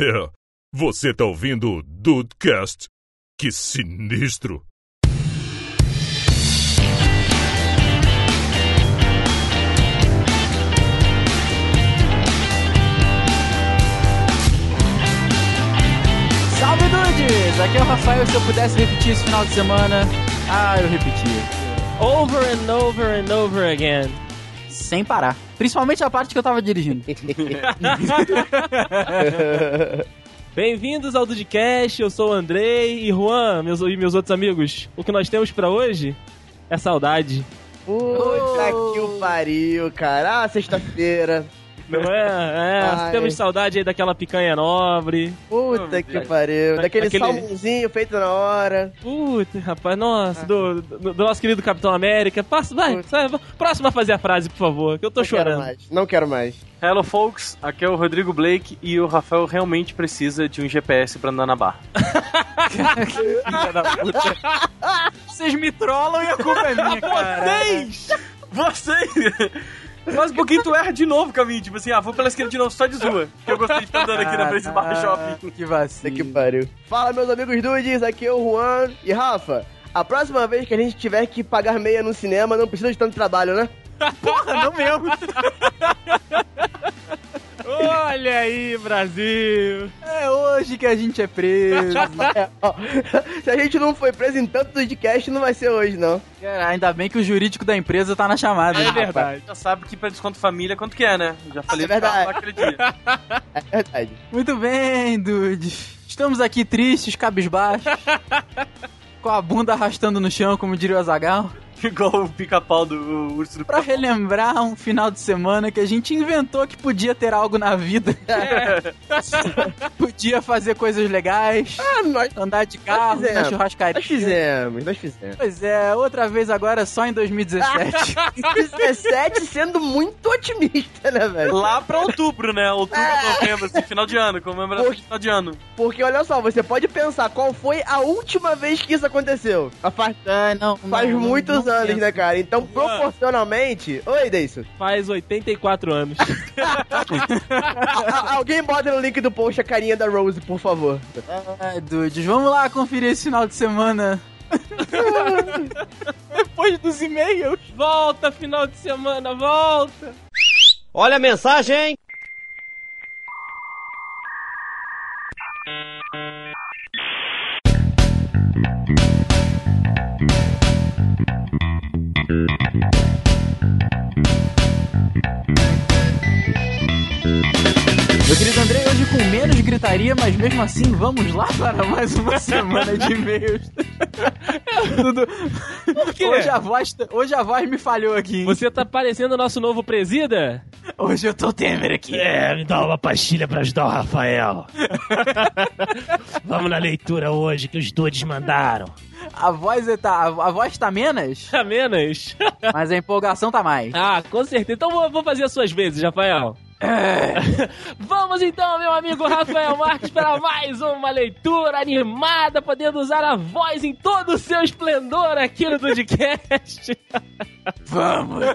É, você tá ouvindo o Dudecast? Que sinistro! Salve Dudes! Aqui é o Rafael. Se eu pudesse repetir esse final de semana, ah, eu repetia. Over and over and over again. Sem parar. Principalmente a parte que eu tava dirigindo. Bem-vindos ao Dudcast, eu sou o Andrei e Juan, meus, e meus outros amigos. O que nós temos pra hoje é saudade. Puta Oh. que o pariu, cara. Ah, sexta-feira. Não é? É, temos saudade aí daquela picanha nobre. Puta que pariu. Daquele Aquele- salmãozinho feito na hora. Puta, rapaz, nossa, do, do- do nosso querido Capitão América. Passa, vai, sai, próximo a fazer a frase, por favor, que eu tô não quero chorando. mais. Não quero mais. Hello folks, aqui é o Rodrigo Blake e o Rafael realmente precisa de um GPS pra andar na barra. Vocês me trollam e a culpa é minha, cara. Vocês! Vocês! Mas um pouquinho tu erra de novo o caminho, tipo assim, ah, vou pela esquerda de novo, só de zoa. Que eu gostei de estar andando aqui na frente do barra shopping. Que vacilo. que pariu. Fala, meus amigos dudes. Aqui é o Juan. E Rafa, a próxima vez que a gente tiver que pagar meia no cinema, não precisa de tanto trabalho, né? Porra, não mesmo. Olha aí, Brasil! É hoje que a gente é preso. É, ó, Se a gente não foi preso em tanto podcast, não vai ser hoje, não. Cara, ainda bem que o jurídico da empresa tá na chamada. É né? verdade. Já sabe que pra desconto família quanto que é, né? Já falei É verdade. pra lá aquele dia. É verdade. Muito bem, dude. Estamos aqui tristes, cabisbaixos. com a bunda arrastando no chão, como diria o Azagal. Igual o pica-pau do o urso do Pra relembrar um final de semana que a gente inventou que podia ter algo na vida. podia fazer coisas legais, Ah, nós, andar de carro, fizemos. na nós churrascaria. fizemos, nós fizemos. Pois é, outra vez agora só em 2017. 17 sendo muito otimista, né, velho? Lá pra outubro, né? Outubro, novembro, assim, final de ano, comemoração de final de ano. Porque olha só, você pode pensar qual foi a última vez que isso aconteceu. A faz, Ah, não, faz não, muitos anos, né, cara? Então, proporcionalmente. Oi, Deison. Faz 84 anos. Alguém bota no link do post a carinha da Rose, por favor. Ai, dudes, vamos lá conferir esse final de semana. Depois dos e-mails. volta, final de semana, volta! Olha a mensagem! Com menos gritaria, mas mesmo assim, vamos lá para mais uma semana de e-mails. Tudo... Por quê? Hoje a, voz, hoje a voz me falhou aqui. hein? Você tá parecendo o nosso novo presida? Hoje eu tô Temer aqui. É, me dá uma pastilha pra ajudar o Rafael. Vamos na leitura hoje que os dudes mandaram. A voz é tá, a, voz tá menos, A menos? mas a empolgação tá mais. Ah, com certeza. Então vou, vou fazer as suas vezes, Rafael. Vamos então, meu amigo Rafael Marques, para mais uma leitura animada, podendo usar a voz em todo o seu esplendor aqui no Dudcast. Vamos.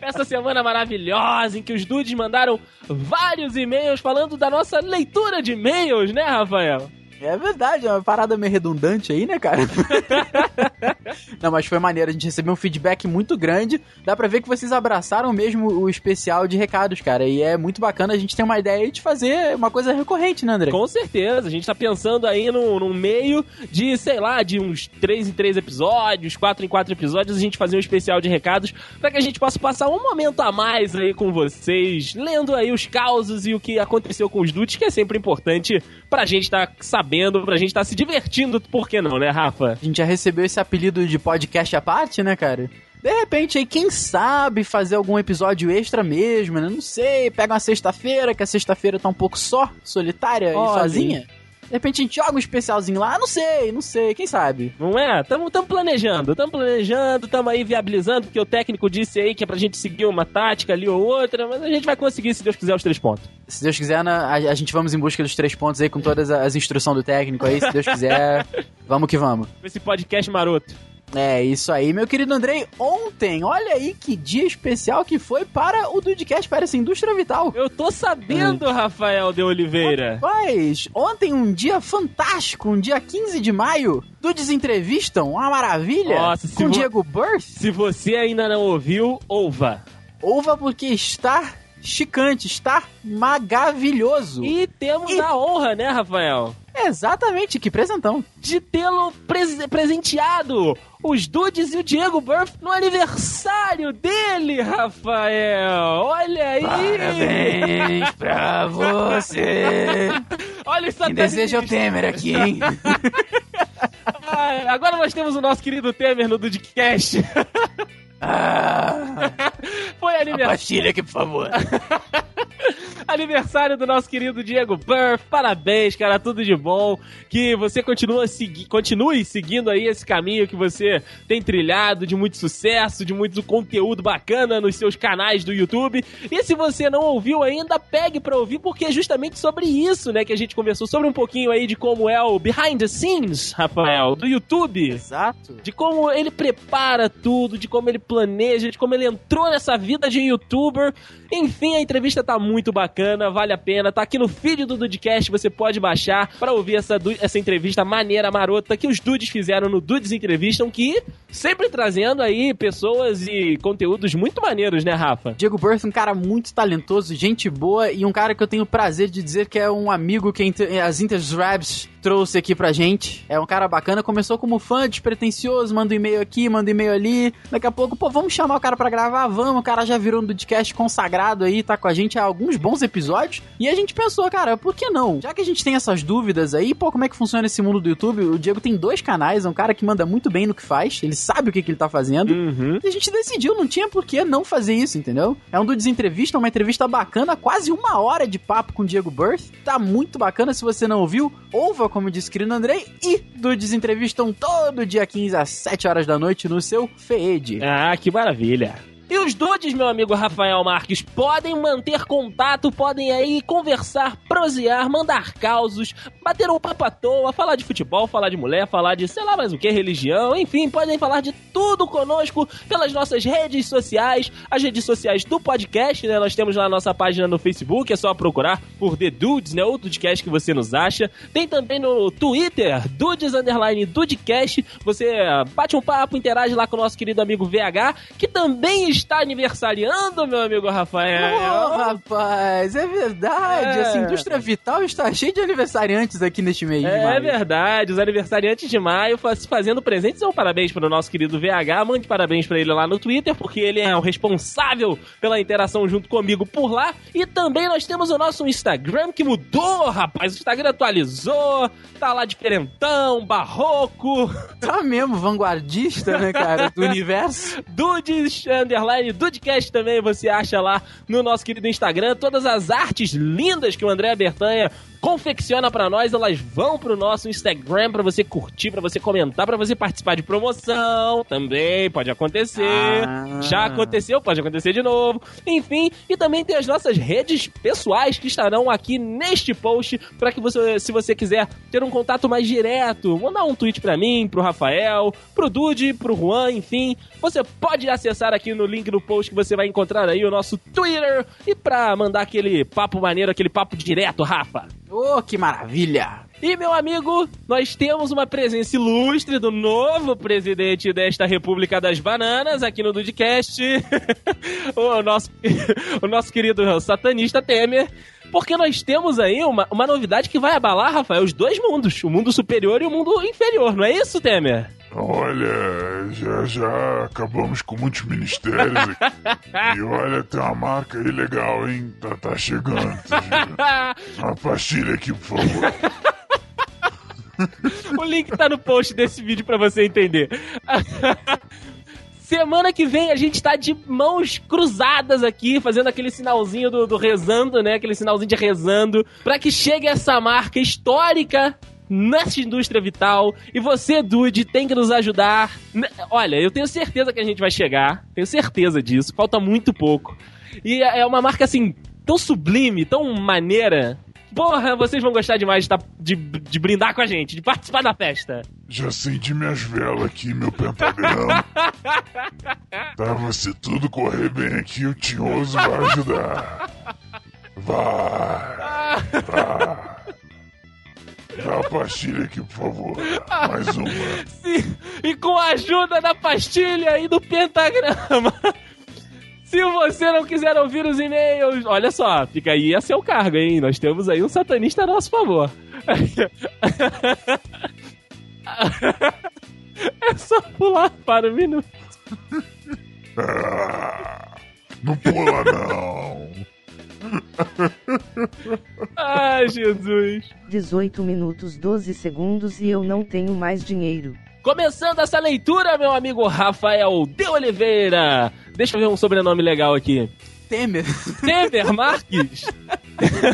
Essa semana maravilhosa em que os dudes mandaram vários e-mails falando da nossa leitura de e-mails, né, Rafael? É verdade, é uma parada meio redundante aí, né, cara? Não, mas foi maneiro, a gente recebeu um feedback muito grande. Dá pra ver que vocês abraçaram mesmo o especial de recados, cara. E é muito bacana a gente ter uma ideia de fazer uma coisa recorrente, né, André? Com certeza, a gente tá pensando aí num, num meio de, sei lá, de uns 3 em 3 episódios, 4 em 4 episódios, a gente fazer um especial de recados pra que a gente possa passar um momento a mais aí com vocês, lendo aí os causos e o que aconteceu com os dudes, que é sempre importante pra gente tá sabendo, pra gente tá se divertindo, por que não, né, Rafa? A gente já recebeu esse apelido de podcast à parte, né, cara? De repente aí, quem sabe fazer algum episódio extra mesmo, né? Não sei, pega uma sexta-feira, que a sexta-feira tá um pouco só, solitária Olha. e sozinha. De repente a gente joga um especialzinho lá, não sei, não sei, quem sabe? Não é? Tamo, tamo planejando, tamo planejando, tamo aí viabilizando, porque o técnico disse aí que é pra gente seguir uma tática ali ou outra, mas a gente vai conseguir, se Deus quiser, os três pontos. Se Deus quiser, na- a, a gente vamos em busca dos três pontos aí com todas as instruções do técnico aí, se Deus quiser, vamos que vamos. Esse podcast maroto. É, isso aí, meu querido Andrei. Ontem, olha aí que dia especial que foi para o Dudcast, para essa indústria vital. Eu tô sabendo, Rafael de Oliveira. Mas ontem um dia fantástico, um dia 15 de maio, Dudes entrevistam, uma maravilha, Nossa, com Diego Burst. Se você ainda não ouviu, ouva. Ouva porque está chicante, está maravilhoso. E temos E- a honra, né, Rafael? Exatamente, que presentão. De tê-lo pres- presenteado. Os Dudes e o Diego Burff no aniversário dele, Rafael. Olha aí. Parabéns pra você. Olha isso Quem deseja o Temer aqui, hein? Ai, Agora nós temos o nosso querido Temer no Dudcast. Ah, Foi a aniversário. pastilha aqui, por favor. Aniversário do nosso querido Diego Burff. Parabéns, cara, tudo de bom. Que você continua segui continue seguindo aí esse caminho que você tem trilhado de muito sucesso, de muito conteúdo bacana nos seus canais do YouTube. E se você não ouviu ainda, pegue pra ouvir, porque é justamente sobre isso, né, que a gente conversou sobre um pouquinho aí de como é o behind the scenes, Rafael, do YouTube Exato. de como ele prepara tudo, de como ele planeja, de como ele entrou nessa vida de youtuber. Enfim, a entrevista tá muito bacana, vale a pena. Tá aqui no feed do Dudecast, você pode baixar pra ouvir essa, essa entrevista maneira, marota, que os Dudes fizeram no Dudes Entrevistam, que sempre trazendo aí pessoas e conteúdos muito maneiros, né, Rafa? Diego Burst, um cara muito talentoso, gente boa e um cara que eu tenho o prazer de dizer que é um amigo que as Interrabs trouxe aqui pra gente. É um cara bacana, começou como fã, despretensioso, manda um e-mail aqui, manda um e-mail ali. Daqui a pouco, pô, vamos chamar o cara pra gravar? Vamos, o cara já virou um podcast consagrado aí, tá com a gente há alguns bons episódios. E a gente pensou, cara, por que não? Já que a gente tem essas dúvidas aí, pô, como é que funciona esse mundo do YouTube? O Diego tem dois canais, é um cara que manda muito bem no que faz, ele sabe o que, que ele tá fazendo. Uhum. E a gente decidiu, não tinha por que não fazer isso, entendeu? É um do Desentrevista, uma entrevista bacana, quase uma hora de papo com o Diego Burst. Tá muito bacana, se você não ouviu, ouva, como disse o querido Andrei, e do Desentrevistam todo dia 15 às 7 horas da noite no seu FED. Ah, que maravilha. E os Dudes, meu amigo Rafael Marques, podem manter contato, podem aí conversar, prosear, mandar causos, bater um papo à toa, falar de futebol, falar de mulher, falar de sei lá mais o que, religião, enfim, podem falar de tudo conosco pelas nossas redes sociais, as redes sociais do podcast, né? Nós temos lá a nossa página no Facebook, é só procurar por The Dudes, né? O Dudecast que você nos acha. Tem também no Twitter, Dudes Underline Dudecast. Você bate um papo, interage lá com o nosso querido amigo VH, que também está aniversariando, meu amigo Rafael. Ô, rapaz, é verdade. É. Essa indústria vital está cheia de aniversariantes aqui neste mês. É maio. verdade, os aniversariantes de maio faz- fazendo presentes. Um parabéns para o nosso querido VH. Mande parabéns para ele lá no Twitter, porque ele é o responsável pela interação junto comigo por lá. E também nós temos o nosso Instagram que mudou, rapaz. O Instagram atualizou, tá lá diferentão, barroco. Tá mesmo, vanguardista, né, cara, do universo. Dudes, underline, Dudecast também você acha lá no nosso querido Instagram. Todas as artes lindas que o André Bertanha confecciona pra nós, elas vão pro nosso Instagram pra você curtir, pra você comentar, pra você participar de promoção. Também pode acontecer. Ah. Já aconteceu, pode acontecer de novo. Enfim, e também tem as nossas redes pessoais que estarão aqui neste post para que você, se você quiser ter um contato mais direto, mandar um tweet pra mim, pro Rafael, pro Dude, pro Juan, enfim, você pode acessar aqui no link do post que você vai encontrar aí o nosso Twitter e pra mandar aquele papo maneiro, aquele papo direto, Rafa. Ô, que maravilha. E, meu amigo, nós temos uma presença ilustre do novo presidente desta República das Bananas aqui no Dudcast, o, nosso, o nosso querido satanista Temer. Porque nós temos aí uma, uma novidade que vai abalar, Rafael, os dois mundos, o mundo superior e o mundo inferior, não é isso, Temer? Olha, já já acabamos com muitos ministérios aqui. E olha, tem uma marca aí legal, hein? Tá, tá chegando. Tá. Uma pastilha aqui, por favor. O link tá no post desse vídeo pra você entender. Semana que vem a gente tá de mãos cruzadas aqui, fazendo aquele sinalzinho do, do rezando, né? Aquele sinalzinho de rezando, pra que chegue essa marca histórica nessa indústria vital. E você, Dude, tem que nos ajudar. Olha, eu tenho certeza que a gente vai chegar. Tenho certeza disso. Falta muito pouco. E é é uma marca assim, tão sublime, tão maneira. Porra, vocês vão gostar demais de, tá- de, de brindar com a gente, de participar da festa. Já acendi minhas velas aqui, meu pentagrama. Tá, se tudo correr bem aqui, o Tinhoso vai ajudar. Vai, vai. Dá a pastilha aqui, por favor. Mais uma. Sim, e com a ajuda da pastilha e do pentagrama. Se você não quiser ouvir os e-mails, olha só, fica aí a seu cargo, hein? Nós temos aí um satanista a nosso favor. É só pular para o minuto. Ah, não pula, não. Ai, Jesus. 18 minutos 12 segundos e eu não tenho mais dinheiro. Começando essa leitura, meu amigo Rafael de Oliveira. Deixa eu ver um sobrenome legal aqui. Temer. Temer Marques.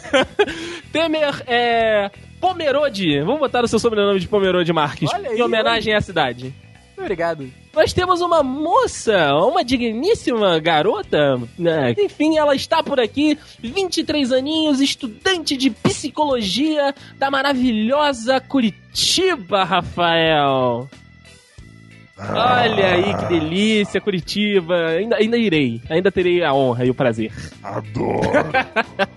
Temer é. Pomerode. Vamos botar o seu sobrenome de Pomerode Marques. Olha aí, em homenagem à cidade. Obrigado. Nós temos uma moça, uma digníssima garota, né? enfim, ela está por aqui, 23 aninhos, estudante de psicologia da maravilhosa Curitiba, Rafael. Olha aí que delícia, Curitiba. Ainda, ainda irei, ainda terei a honra e o prazer. Adoro.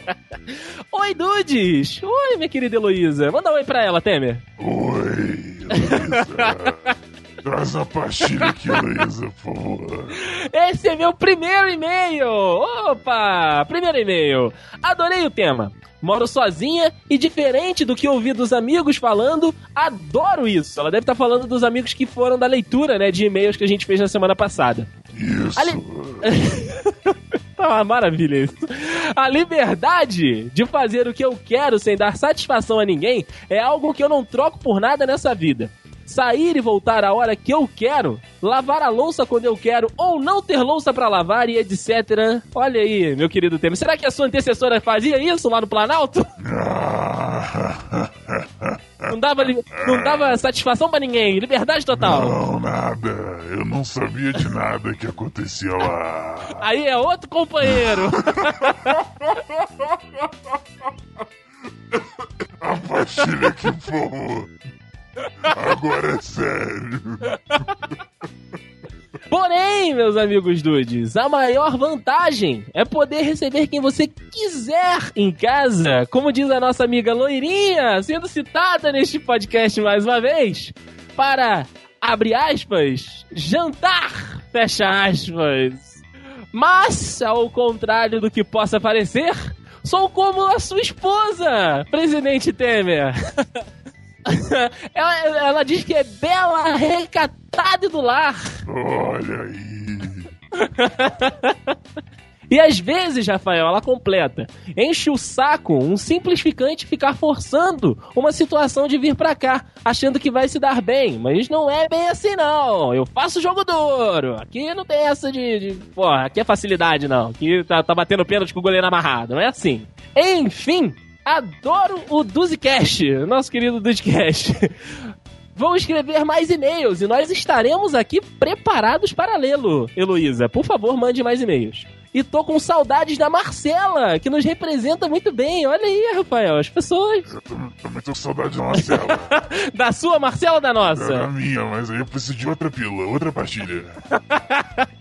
Oi, Dudes! Oi, minha querida Heloísa. Manda um oi pra ela, Temer. Oi, Luísa. Traz a pastilha aqui, Luísa, por favor. Esse é meu primeiro e-mail! Opa! Primeiro e-mail. Adorei o tema. Moro sozinha e diferente do que ouvi dos amigos falando, adoro isso. Ela deve estar falando dos amigos que foram da leitura, né, de e-mails que a gente fez na semana passada. Isso. Ali- Tá uma maravilha isso. A liberdade de fazer o que eu quero sem dar satisfação a ninguém é algo que eu não troco por nada nessa vida. Sair e voltar a hora que eu quero, lavar a louça quando eu quero ou não ter louça pra lavar e etc. Olha aí, meu querido Temer. Será que a sua antecessora fazia isso lá no Planalto? Não dava, não dava satisfação pra ninguém. Liberdade total. Não, nada. Eu não sabia de nada que acontecia lá. Aí é outro companheiro. A pastilha por favor. Agora é sério. Porém, meus amigos dudes, a maior vantagem é poder receber quem você quiser em casa. Como diz a nossa amiga Loirinha, sendo citada neste podcast mais uma vez, para, abre aspas, jantar, fecha aspas. Mas, ao contrário do que possa parecer, sou como a sua esposa, presidente Temer. ela, ela diz que é bela, recatada e do lar. Olha aí. E às vezes, Rafael, ela completa. Enche o saco um simplificante ficar forçando uma situação de vir pra cá, achando que vai se dar bem. Mas não é bem assim, não. Eu faço jogo duro. Aqui não tem essa de. de porra, aqui é facilidade, não. Aqui tá, tá batendo pênalti com o goleiro amarrado. Não é assim. Enfim, adoro o Duzicast, nosso querido Duzicast. Vão escrever mais e-mails e nós estaremos aqui preparados para lê-lo. Heloísa, por favor, mande mais e-mails. E tô com saudades da Marcela, que nos representa muito bem. Olha aí, Rafael, as pessoas. Eu tam- também tô com saudade da Marcela. Da sua Marcela ou da nossa? minha, mas aí eu preciso de outra pílula, outra pastilha.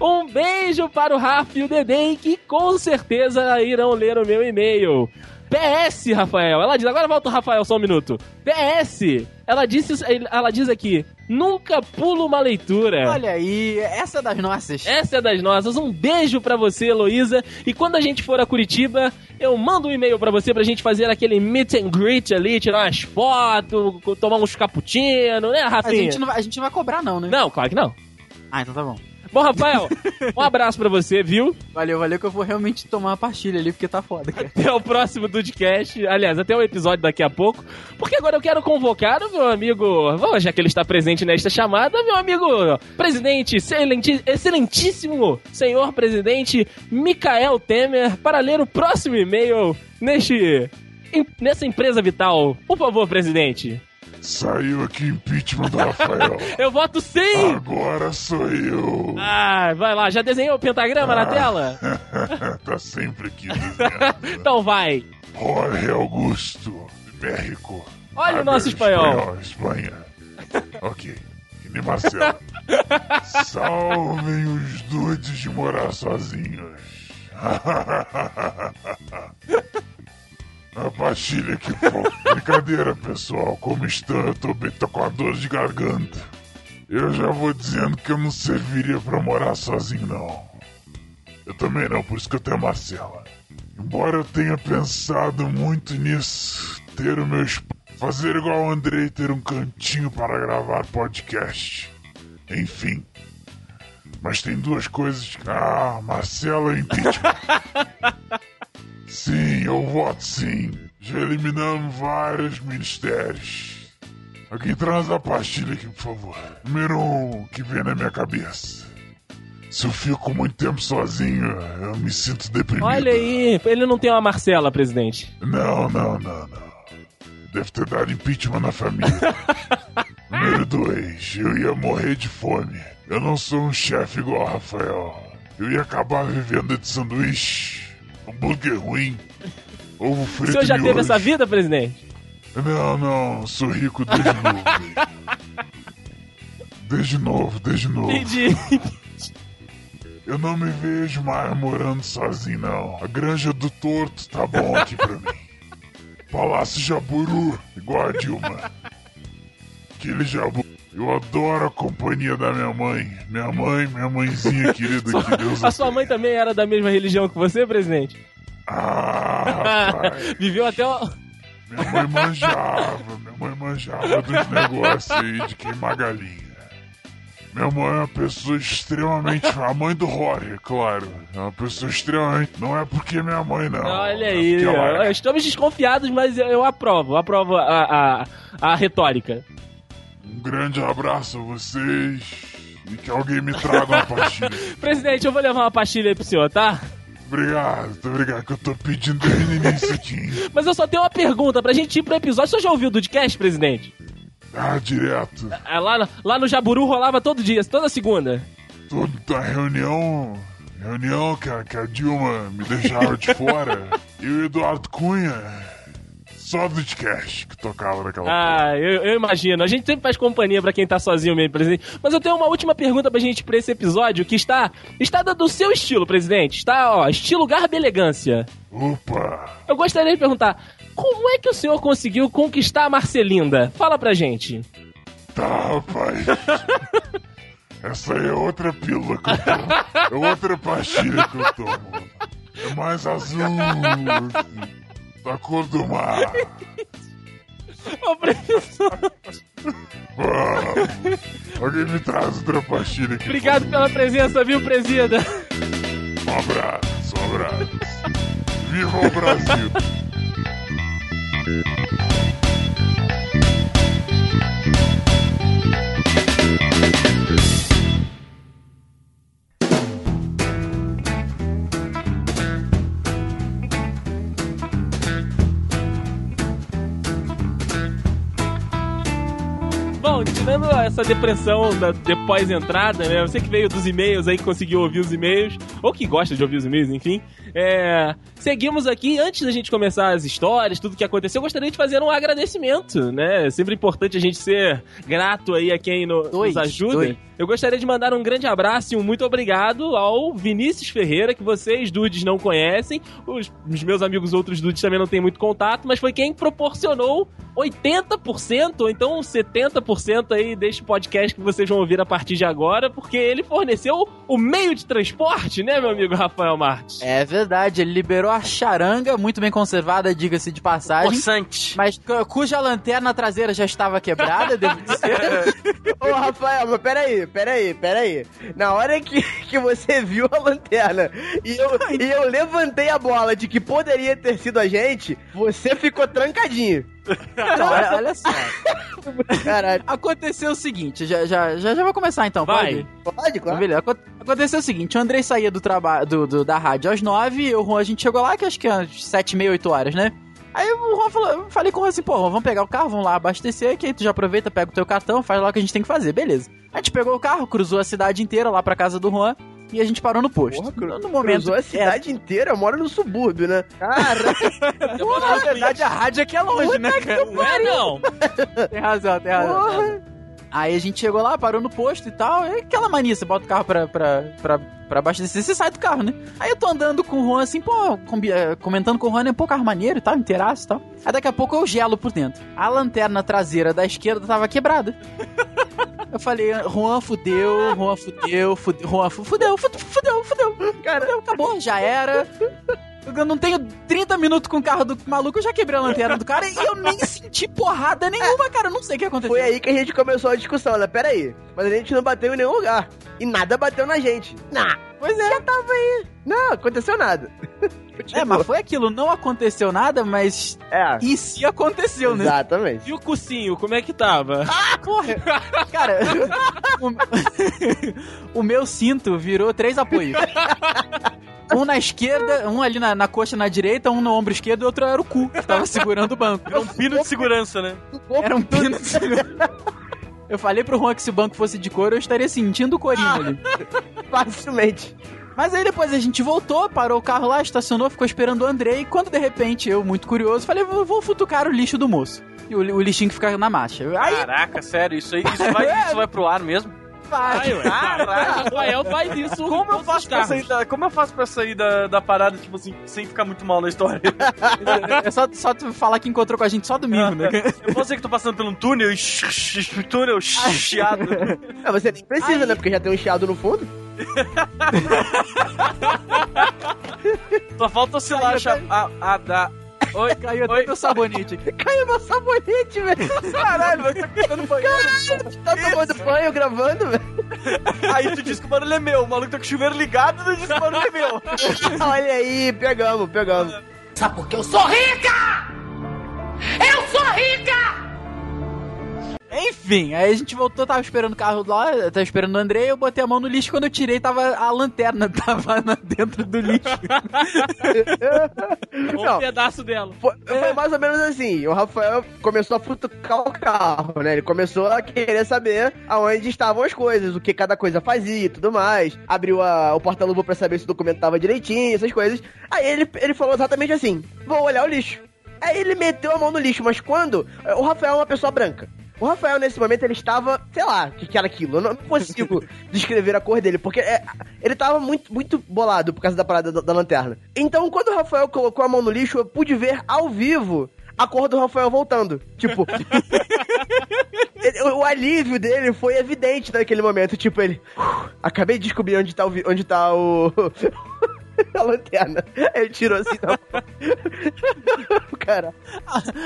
Um beijo para o Rafa e o Dedém, que com certeza irão ler o meu e-mail. PS, Rafael. Ela diz, agora volta o Rafael só um minuto. PS, ela disse, ela diz aqui, nunca pulo uma leitura. Olha aí, essa é das nossas. Essa é das nossas. Um beijo pra você, Heloísa. E quando a gente for a Curitiba, eu mando um e-mail pra você pra gente fazer aquele meet and greet ali, tirar umas fotos, tomar uns cappuccino, né, A Rafinha? gente, não vai, a gente não vai cobrar, não, né? Não, claro que não. Ah, então tá bom. Bom, Rafael, um abraço pra você, viu? Valeu, valeu que eu vou realmente tomar uma pastilha ali, porque tá foda, cara. Até o próximo Dudcast. Aliás, até o episódio daqui a pouco. Porque agora eu quero convocar o meu amigo, bom, já que ele está presente nesta chamada, meu amigo presidente, excelentíssimo senhor presidente Mikael Temer, para ler o próximo e-mail neste, nessa empresa vital. Por favor, presidente. Saiu aqui impeachment do Rafael. Eu voto sim! Agora sou eu. Ah, vai lá, já desenhou o pentagrama na tela? tá sempre aqui. Então vai. Jorge Augusto Bérrico Olha o Ah, nosso meu, espanhol. Espanha. ok. Nem Marcelo. Salvem os dudes de morar sozinhos. A pastilha que for. Brincadeira, pessoal. Como estão? Eu tô bem, tô com a dor de garganta. Eu já vou dizendo que eu não serviria pra morar sozinho, não. Eu também não, por isso que eu tenho a Marcela. Embora eu tenha pensado muito nisso, ter o meu esp... fazer igual o Andrei, ter um cantinho para gravar podcast. Enfim. Mas tem duas coisas. Ah, Marcela e impeachment. sim, eu voto sim. Já eliminamos vários ministérios. Alguém traz a pastilha aqui, por favor. Número um que vem na minha cabeça. Se eu fico muito tempo sozinho, eu me sinto deprimido. Olha aí, ele não tem uma Marcela, presidente. Não, não, não, não. Deve ter dado impeachment na família. Número dois, eu ia morrer de fome. Eu não sou um chefe igual o Rafael. Eu ia acabar vivendo de sanduíche, hambúrguer ruim, ovo O frito senhor já teve essa vida, presidente? Não, não, sou rico desde novo. desde novo, desde novo. Entendi. Eu não me vejo mais morando sozinho, não. A granja do torto tá bom aqui pra mim. Palácio Jaburu, igual a Dilma. Aquele Jaburu. Eu adoro a companhia da minha mãe. Minha mãe, minha mãezinha querida, que Deus A sua mãe também era da mesma religião que você, presidente? Ah. Viveu até o... Minha mãe manjava, minha mãe manjava dos negócios aí de queimar galinha. Minha mãe é uma pessoa extremamente. A mãe do Rory, claro. É uma pessoa extremamente. Não é porque é minha mãe, não. Olha É aí, é. estamos desconfiados, mas eu, eu aprovo, eu aprovo a, a, a retórica. Um grande abraço a vocês. E que alguém me traga uma pastilha. Presidente, eu vou levar uma pastilha aí pro senhor, tá? Obrigado, muito obrigado, que eu tô pedindo desde início aqui. Mas eu só tenho uma pergunta pra gente ir pro episódio. Senhor já ouviu o Dudcast, presidente? Ah, direto. É, Lá, no- lá no Jaburu rolava todo dia, toda segunda. Toda reunião. Reunião que a, que a Dilma me deixava de fora. e o Eduardo Cunha. Só do podcast que tocava naquela Ah, eu, eu imagino. A gente sempre faz companhia pra quem tá sozinho mesmo, presidente. Mas eu tenho uma última pergunta pra gente pra esse episódio que está está do seu estilo, presidente. Está, ó, estilo garba elegância. Opa! Eu gostaria de perguntar, como é que o senhor conseguiu conquistar a Marcelinda? Fala pra gente. Tá, rapaz. Essa aí é outra pílula que eu tomo. É outra pastilha que eu tomo. É mais azul. assim, Da cor do mar. Ô, professor, Vamos. Alguém me traz outra pastilha aqui. obrigado pela presença, viu, presida? Um abraço, um abraço. Viva o Brasil! Bom, tirando essa depressão da depois entrada, né? Você que veio dos e-mails aí, que conseguiu ouvir os e-mails, ou que gosta de ouvir os e-mails, enfim. É, seguimos aqui, antes da gente começar as histórias, tudo que aconteceu, eu gostaria de fazer um agradecimento, né? É sempre importante a gente ser grato aí a quem no- Dois, nos ajuda. dois. Eu gostaria de mandar um grande abraço e um muito obrigado ao Vinícius Ferreira, que vocês, dudes, não conhecem. Os, os meus amigos outros dudes também não têm muito contato, mas foi quem proporcionou 80% ou então 70% aí deste podcast que vocês vão ouvir a partir de agora, porque ele forneceu o meio de transporte, né, meu amigo Rafael Marques? É verdade, ele liberou a charanga, muito bem conservada, diga-se de passagem. Possante. Mas cu- cuja lanterna traseira já estava quebrada, devo dizer. Ô, Rafael, mas peraí, peraí, peraí. Na hora que, que você viu a lanterna e eu, e eu levantei a bola de que poderia ter sido a gente, você ficou trancadinho. Não, olha, olha só. Caralho. Aconteceu o seguinte, já, já, já, já vou começar então, Vai. pode? Pode, Então, claro. beleza. Aconteceu o seguinte, o Andrei saía do trabalho do, do- da rádio às nove, e o Juan, a gente chegou lá, que acho que é às sete e meia, oito horas, né? Aí o Juan falou, eu falei com o Juan assim, pô, Juan, vamos pegar o carro, vamos lá abastecer, que aí tu já aproveita, pega o teu cartão, faz lá o que a gente tem que fazer, beleza. A gente pegou o carro, cruzou a cidade inteira lá pra casa do Juan, e a gente parou no posto. Porra, cru- no, momento. Cruzou a cidade inteira, eu moro no subúrbio, né? Cara, Na verdade, a rádio aqui é longe, né, cara? Não é, não. Tem razão, tem razão. porra. Aí a gente chegou lá, parou no posto e tal. É aquela mania, você bota o carro pra, pra, pra, pra abastecer, você sai do carro, né? Aí eu tô andando com o Juan assim, pô, eh, comentando com o Juan, né? Pô, carro maneiro e tal, inteiraço e tal. Aí daqui a pouco eu gelo por dentro. A lanterna traseira da esquerda tava quebrada. Eu falei, Juan fudeu, Juan fudeu, fudeu, Juan fu- fudeu, fudeu, fudeu, fudeu. Cara, Fudeu, acabou, já era. Eu não tenho 30 minutos com o carro do maluco, eu já quebrei a lanterna do cara e eu nem senti porrada nenhuma, cara. Eu não sei o que aconteceu. foi aí que a gente começou a discussão, né? Pera aí, mas a gente não bateu em nenhum lugar. E nada bateu na gente. Não, Pois é. não, aconteceu nada. É, mas foi aquilo, não aconteceu nada, mas É, e se aconteceu, né? exatamente. E o cursinho, como é que tava? Porra, cara, o, o meu cinto virou três apoios. Um na esquerda, um ali na, na coxa na direita, um no ombro esquerdo e outro era o cu, que tava segurando o banco. É um pino de segurança, né? Era um pino de segurança. Eu falei pro Juan que se o banco fosse de couro, eu estaria sentindo o corinho ali. Facilmente. Mas aí depois a gente voltou, parou o carro lá, estacionou, ficou esperando o Andrei. E quando de repente eu, muito curioso, falei, vou, vou futucar o lixo do moço. E o, o lixinho que fica na marcha. Aí Caraca, sério, isso aí isso vai, isso vai pro ar mesmo? Vai. Ai, ué. Rafael faz isso. Como eu faço pra sair da, como eu faço pra sair da, da parada, tipo assim, sem ficar muito mal na história? É só, só tu falar que encontrou com a gente só domingo, né? Eu posso ser que tô passando por um túnel e túnel chiado. Ah, você nem precisa, Aí- né? Porque já tem um chiado no fundo. Só falta oscilar a, cha- a, a da. Oi, Caiu até meu sabonete aqui. Caiu meu sabonete, velho. caralho, você tá tomando banheiro. Tá tomando banho, gravando, velho. Aí tu diz que o barulho é meu, o maluco tá com o chuveiro ligado e tu diz que o barulho é meu. Olha aí, pegamos, pegamos. Sabe por que eu sou rica? Eu sou rica! Enfim, aí a gente voltou, tava esperando o carro lá, tava esperando o André, eu botei a mão no lixo, quando eu tirei, tava a lanterna, tava na- dentro do lixo. Um pedaço dela. Foi, foi mais ou menos assim. O Rafael começou a futucar o carro, né? Ele começou a querer saber aonde estavam as coisas, o que cada coisa fazia e tudo mais. Abriu a- o porta-luva pra saber se o documento tava direitinho, essas coisas. Aí ele, ele falou exatamente assim: vou olhar o lixo. Aí ele meteu a mão no lixo, mas quando. O Rafael é uma pessoa branca. O Rafael, nesse momento, ele estava, sei lá, o que, que era aquilo. Eu não consigo descrever a cor dele, porque é, ele tava muito, muito bolado por causa da parada da, da lanterna. Então, quando o Rafael colocou a mão no lixo, eu pude ver ao vivo a cor do Rafael voltando. Tipo. o, alívio dele foi evidente naquele momento. Tipo, ele. "Uf, acabei de descobrir onde tá o. Onde tá o. a lanterna. Ele tirou assim da mão. Cara.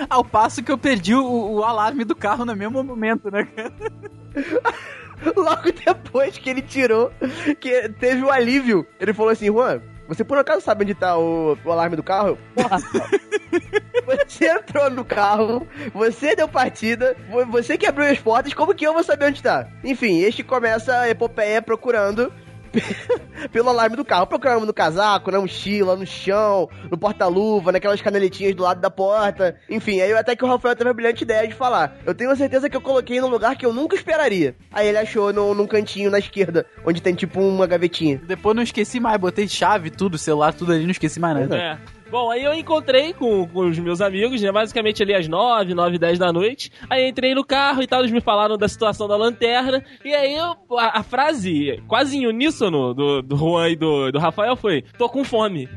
Ao passo que eu perdi o, o alarme do carro no mesmo momento, né, cara? Logo depois que ele tirou, que teve o alívio, ele falou assim, Juan, você por acaso sabe onde tá o, o alarme do carro? Porra, você entrou no carro, você deu partida, vo- você que abriu as portas, como que eu vou saber onde tá? Enfim, este começa a epopeia procurando pelo alarme do carro. Procuramos no casaco, na mochila, no chão, no porta-luva, naquelas caneletinhas do lado da porta. Enfim, aí até que o Rafael teve a brilhante ideia de falar: Eu tenho certeza que eu coloquei num lugar que eu nunca esperaria. Aí ele achou num, num cantinho na esquerda, onde tem tipo uma gavetinha. Depois não esqueci mais, botei chave, tudo, celular, tudo ali, não esqueci mais nada. É. Bom, aí eu encontrei com, com os meus amigos, né? Basicamente ali às 9, 9, 10 da noite. Aí entrei no carro e tal, eles me falaram da situação da lanterna. E aí eu- a, a frase, quase em uníssono, do, do Juan e do, do Rafael foi: tô com fome.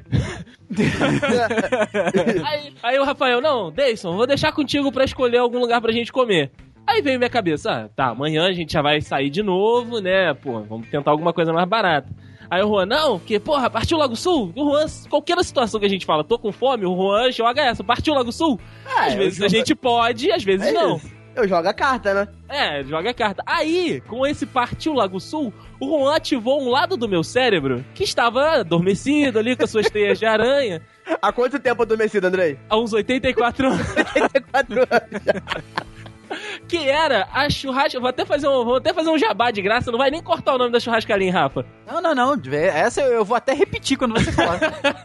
aí, aí o Rafael, não, Deison, vou deixar contigo pra escolher algum lugar pra gente comer. Aí veio minha cabeça, ah, tá, amanhã a gente já vai sair de novo, né? Pô, vamos tentar alguma coisa mais barata. Aí o Juan, não, porque, porra, partiu Lago Sul? O Juan, qualquer situação que a gente fala, tô com fome, o Juan joga essa, partiu Lago Sul? às eu vezes a jogo- gente pode, às vezes É não. isso. Eu jogo a carta, né? É, joga a carta. Aí, com esse partiu Lago Sul, o Juan ativou um lado do meu cérebro que estava adormecido ali com as suas teias de aranha Há quanto tempo adormecido, Andrei? há uns 84 anos. 84 anos. Que era a churrasca. Vou até fazer um, vou até fazer um jabá de graça, não vai nem cortar o nome da churrascaria, hein, Rafa. Não, não, não. Essa eu eu vou até repetir quando você falar.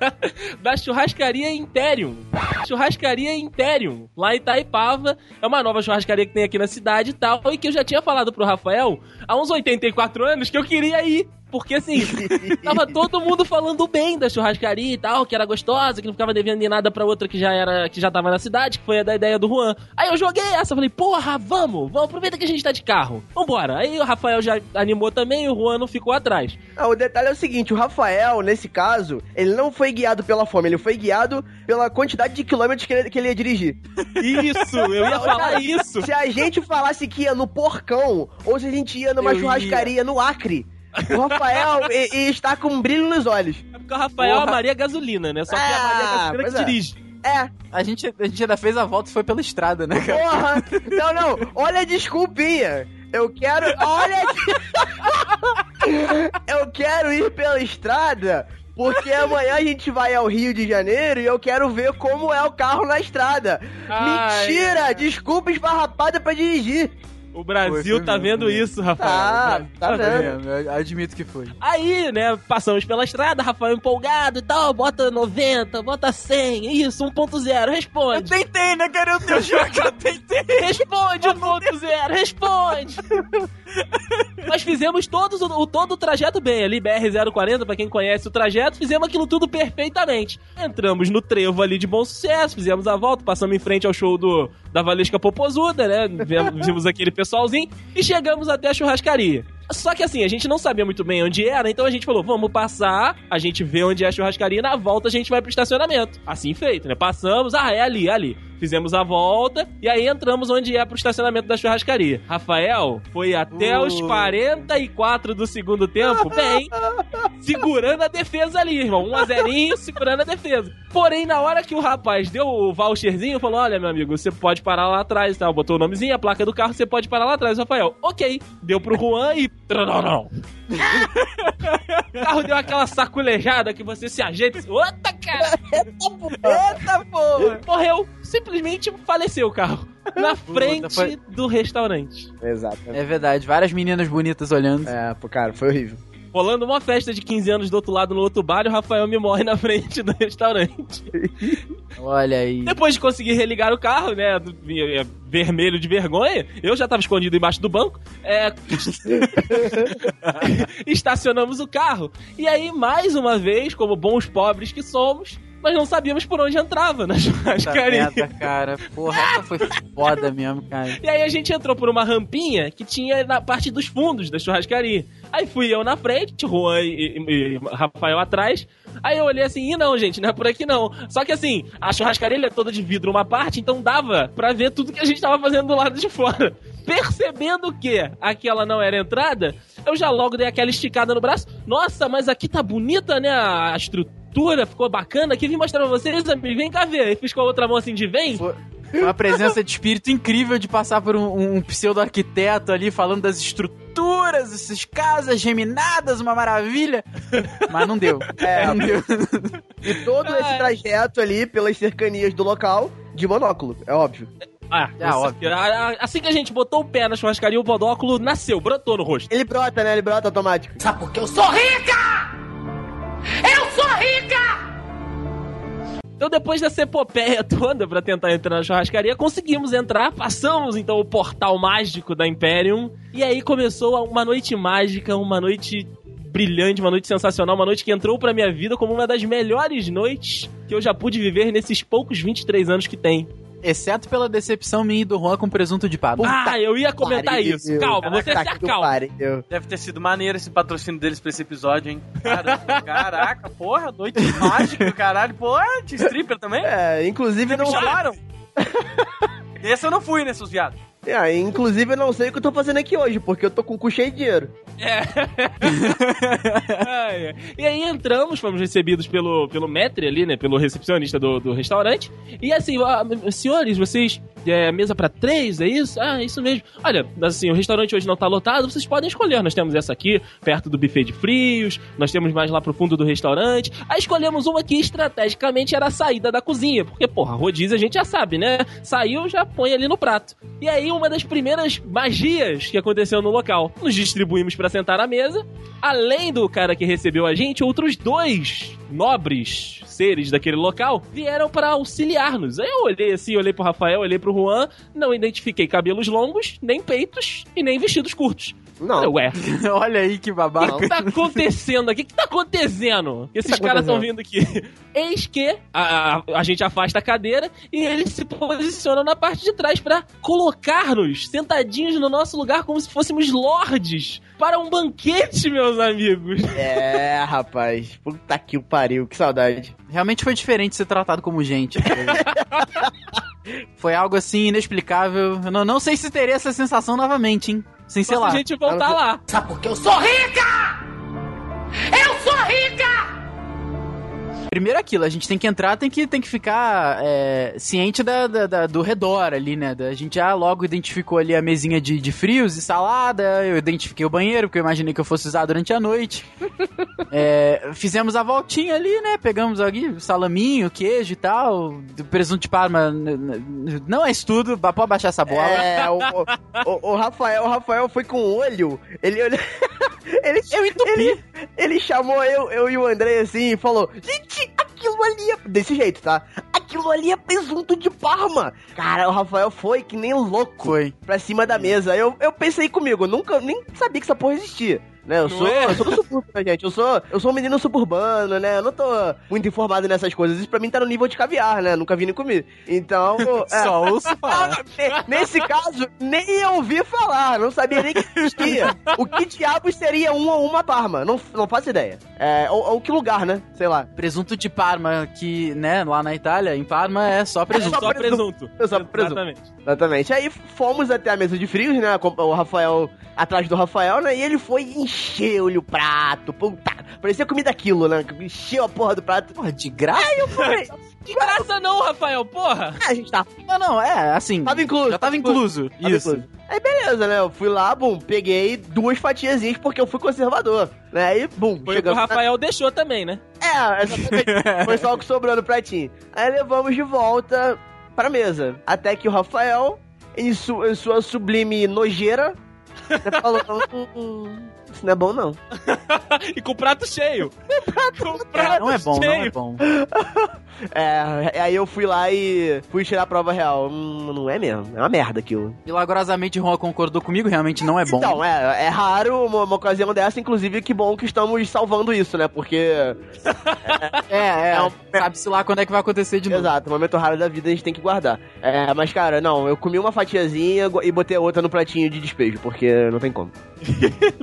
da churrascaria Imperium. Churrascaria Imperium, lá em Itaipava. É uma nova churrascaria que tem aqui na cidade e tal. E que eu já tinha falado pro Rafael há uns 84 anos que eu queria ir. Porque assim, tava todo mundo falando bem da churrascaria e tal, que era gostosa, que não ficava devendo nem nada pra outra que já era, que já tava na cidade, que foi a da ideia do Juan. Aí eu joguei essa, falei, porra, vamos, vamos, aproveita que a gente tá de carro. Vambora. Aí o Rafael já animou também e o Juan não ficou atrás. Ah, o detalhe é o seguinte, o Rafael, nesse caso, ele não foi guiado pela fome, ele foi guiado pela quantidade de quilômetros que ele, que ele ia dirigir. Isso, eu ia falar isso. Se a gente falasse que ia no Porcão, ou se a gente ia numa Eu churrascaria no Acre, o Rafael i- ia estar com um brilho nos olhos. É porque o Rafael Porra. a Maria Gasolina, né? Só que a Ah, Maria Gasolina que é. dirige. É, A gente, a gente ainda fez a volta e foi pela estrada, né, cara? porra! Não, não, olha a desculpinha. Eu quero. Olha. Eu quero ir pela estrada. Porque amanhã a gente vai ao Rio de Janeiro e eu quero ver como é o carro na estrada. Ai, Mentira! Desculpa esfarrapada pra dirigir. O Brasil Foi, tá mesmo, vendo foi isso, Rafael. Tá, tá Foi vendo? mesmo, eu admito que foi. Aí, né, passamos pela estrada, Rafael empolgado e tal, bota 90, bota 100, isso, 1.0, responde. tentei, né, cara? Eu juro que eu tentei. Responde 1.0, responde. Nós fizemos todos o, o- todo o trajeto bem ali, BR-040, pra quem conhece o trajeto, fizemos aquilo tudo perfeitamente. Entramos no trevo ali de bom sucesso, fizemos a volta, passamos em frente ao show do, da Valesca Popozuda, né, vimos aquele pessoalzinho, e chegamos até a churrascaria. Só que assim, a gente não sabia muito bem onde era, então a gente falou, vamos passar, a gente vê onde é a churrascaria, na volta a gente vai pro estacionamento. Assim feito, né? Passamos, ah, é ali, é ali. Fizemos a volta e aí entramos onde é pro estacionamento da churrascaria. Rafael foi até os 44 do segundo tempo, bem, segurando a defesa ali, irmão. Um a zerinho, segurando a defesa. Porém, na hora que o rapaz deu o voucherzinho, falou: Olha, meu amigo, você pode parar lá atrás, tá? Botou o nomezinho, a placa do carro, você pode parar lá atrás, Rafael. Ok. Deu pro Juan e. O carro deu aquela saculejada que você se ajeita. e- Outra, cara! Eita porra! Morreu. Simplesmente faleceu o carro. Na frente foi- do restaurante. Exato. É verdade, várias meninas bonitas olhando. É, pô, cara, foi horrível. Rolando uma festa de 15 anos do outro lado no outro bar e o Rafael me morre na frente do restaurante. Olha aí. Depois de conseguir religar o carro, né, do- é, vermelho de vergonha, eu já tava escondido embaixo do banco, é... estacionamos o carro. E aí, mais uma vez, como bons pobres que somos, nós não sabíamos por onde entrava na churrascaria. merda, cara. Porra, essa foi foda mesmo, cara. E aí a gente entrou por uma rampinha que tinha na parte dos fundos da churrascaria. Aí fui eu na frente, Juan e, e- e Rafael atrás. Aí eu olhei assim, e não, gente, não é por aqui não. Só que assim, a churrascaria é toda de vidro uma parte, então dava pra ver tudo que a gente tava fazendo do lado de fora. Percebendo que aquela não era entrada, eu já logo dei aquela esticada no braço. Nossa, mas aqui tá bonita, né, a estrutura, ficou bacana. Aqui vim mostrar pra vocês, amigo, vem cá ver. E fiz com a outra mão assim de vem. Foi uma presença de espírito incrível de passar por um, um pseudo-arquiteto ali falando das estruturas, essas casas geminadas, uma maravilha. Mas não deu. É, não deu. E todo esse trajeto ali pelas cercanias do local de monóculo, é óbvio. Ah, É, óbvio. a- a- assim que a gente botou o pé na churrascaria, o podóculo nasceu, brotou no rosto. Ele brota, né? Ele brota automático. Sabe por que eu sou rica? Eu sou rica! Então, depois dessa epopeia toda pra tentar entrar na churrascaria, conseguimos entrar, passamos então o portal mágico da Imperium, e aí começou uma noite mágica, uma noite brilhante, uma noite sensacional, uma noite que entrou pra minha vida como uma das melhores noites que eu já pude viver nesses poucos 23 anos que tem. Exceto pela decepção minha e do Juan com presunto de papo. ah, eu ia comentar pariu. isso. Calma, você se Caraca, acalma. pariu. Deve ter sido maneiro esse patrocínio deles pra esse episódio, hein? Caramba, caraca, porra, noite mágica, caralho. Porra, de stripper também? É, inclusive Me não. chamaram? Esse eu não fui, né, seus viados? É, inclusive eu não sei o que eu tô fazendo aqui hoje, porque eu tô com o cu cheio de dinheiro. É. Ai, ai. e aí entramos, fomos recebidos pelo, pelo maître ali, né? Pelo recepcionista do, do restaurante. E assim, ah, senhores, vocês. É, mesa pra três, é isso? Ah, isso mesmo. Olha, assim, o restaurante hoje não tá lotado, vocês podem escolher. Nós temos essa aqui, perto do buffet de frios, nós temos mais lá pro fundo do restaurante. Aí escolhemos uma que estrategicamente era a saída da cozinha, porque, porra, rodízio a gente já sabe, né? Saiu, já põe ali no prato. E aí, uma das primeiras magias que aconteceu no local. Nos distribuímos pra sentar à mesa. Além do cara que recebeu a gente, outros dois nobres seres daquele local vieram pra auxiliar-nos. Aí eu olhei assim, olhei pro Rafael, olhei pro Juan, não identifiquei cabelos longos, nem peitos e nem vestidos curtos. Não. Ué, Olha aí que o babaca. que tá acontecendo aqui? O que tá acontecendo? Que esses tá caras estão vindo aqui. Eis que a, a, a gente afasta a cadeira e eles se posicionam na parte de trás pra colocar-nos sentadinhos no nosso lugar como se fôssemos lordes para um banquete, meus amigos. É, rapaz. Puta que o pariu, que saudade. Realmente foi diferente ser tratado como gente. Foi, algo assim inexplicável. Eu não, não sei se teria essa sensação novamente, hein? Sem sei lá. se a gente voltar lá. Sabe por que eu sou rica? Eu sou rica! Primeiro aquilo, a gente tem que entrar, tem que, tem que ficar é, ciente da, da- da- do redor ali, né? Da- A gente já logo identificou ali a mesinha de, de frios e salada, eu identifiquei o banheiro, porque eu imaginei que eu fosse usar durante a noite. É, fizemos a voltinha ali, né? Pegamos aqui salaminho, queijo e tal, presunto de parma. Não é isso tudo, ba- pode baixar essa bola. É, o, o, o Rafael, o Rafael foi com o olho. Ele olhou. Ele, eu entupi. Ele, ele chamou eu, eu e o André assim e falou: Gente, aquilo ali é. Desse jeito, tá? Aquilo ali é presunto de Parma. Cara, o Rafael foi que nem louco Foi. pra cima da mesa. Eu, eu pensei comigo, eu nunca nem sabia que essa porra existia. Né? Eu, Não sou, é? eu sou do né, gente? Eu sou, eu sou um menino suburbano, né? Eu não tô muito informado nessas coisas. Isso pra mim tá no nível de caviar, né? Nunca vi nem comer. Então. é. Só ouço falar. Ne- Nesse caso, nem eu ouvi falar, não sabia nem que existia. O que diabos seria um ou uma Parma? Não, não faço ideia. É, ou, ou que lugar, né? Sei lá. Presunto de Parma, que, né, lá na Itália, em Parma é só presunto. Só presunto. Só presunto. Exatamente. Exatamente. Aí fomos até a mesa de frios, né? O Rafael atrás do Rafael, né? E ele foi e encheu-lhe o prato. Puta, parecia comida aquilo, né? Encheu a porra do prato. Porra, de graça? Aí eu falei, De graça não, Rafael, porra! ah, a gente tá. Não, não, é, assim. Tava incluso. Já tava incluso. Tava Isso. incluso. Aí beleza, né? Eu fui lá, bum, peguei duas fatiazinhas porque eu fui conservador. Né? Aí, bum, Foi o que o chegamos na- Rafael deixou também, né? É, exatamente. Foi só o que sobrou no pratinho. Aí levamos de volta pra mesa. Até que o Rafael, em, su- em sua sublime nojeira, falou: "Hum, Isso não é bom, não. e com o prato cheio. com o prato Não é bom, não é cheio. bom. É, aí eu fui lá e fui tirar a prova real. Hum, não é mesmo. É uma merda aquilo. Milagrosamente, Juan concordou comigo, realmente não é bom. Então, é, é raro uma, uma ocasião dessa, inclusive que bom que estamos salvando isso, né? Porque. é, é, É um- sabe-se lá quando é que vai acontecer de novo. Exato, momento raro da vida a gente tem que guardar. É, mas cara, não, eu comi uma fatiazinha e botei a outra no pratinho de despejo, porque não tem como.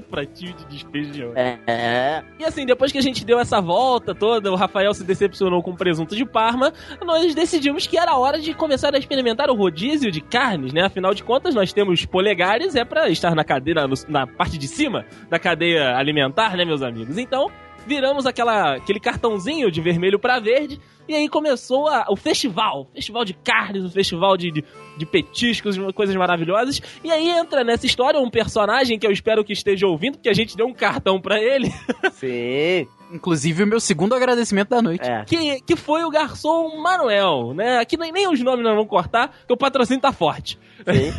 Pratinho de despejo. É, é. E assim, depois que a gente deu essa volta toda, o Rafael se decepcionou com o presunto de Parma, nós decidimos que era hora de começar a experimentar o rodízio de carnes, né? Afinal de contas, nós temos polegares, é pra estar na cadeira, na parte de cima da cadeia alimentar, né, meus amigos? Então, viramos aquela, aquele cartãozinho de vermelho pra verde, e aí começou a- o festival. Festival de carnes, um festival de, de, de petiscos, de coisas maravilhosas. E aí entra nessa história um personagem que eu espero que esteja ouvindo, porque a gente deu um cartão pra ele. Sim. Inclusive, o meu segundo agradecimento da noite. É. que, que foi o garçom Manuel, né? Aqui nem, nem os nomes nós vamos cortar, porque o patrocínio tá forte. Sim.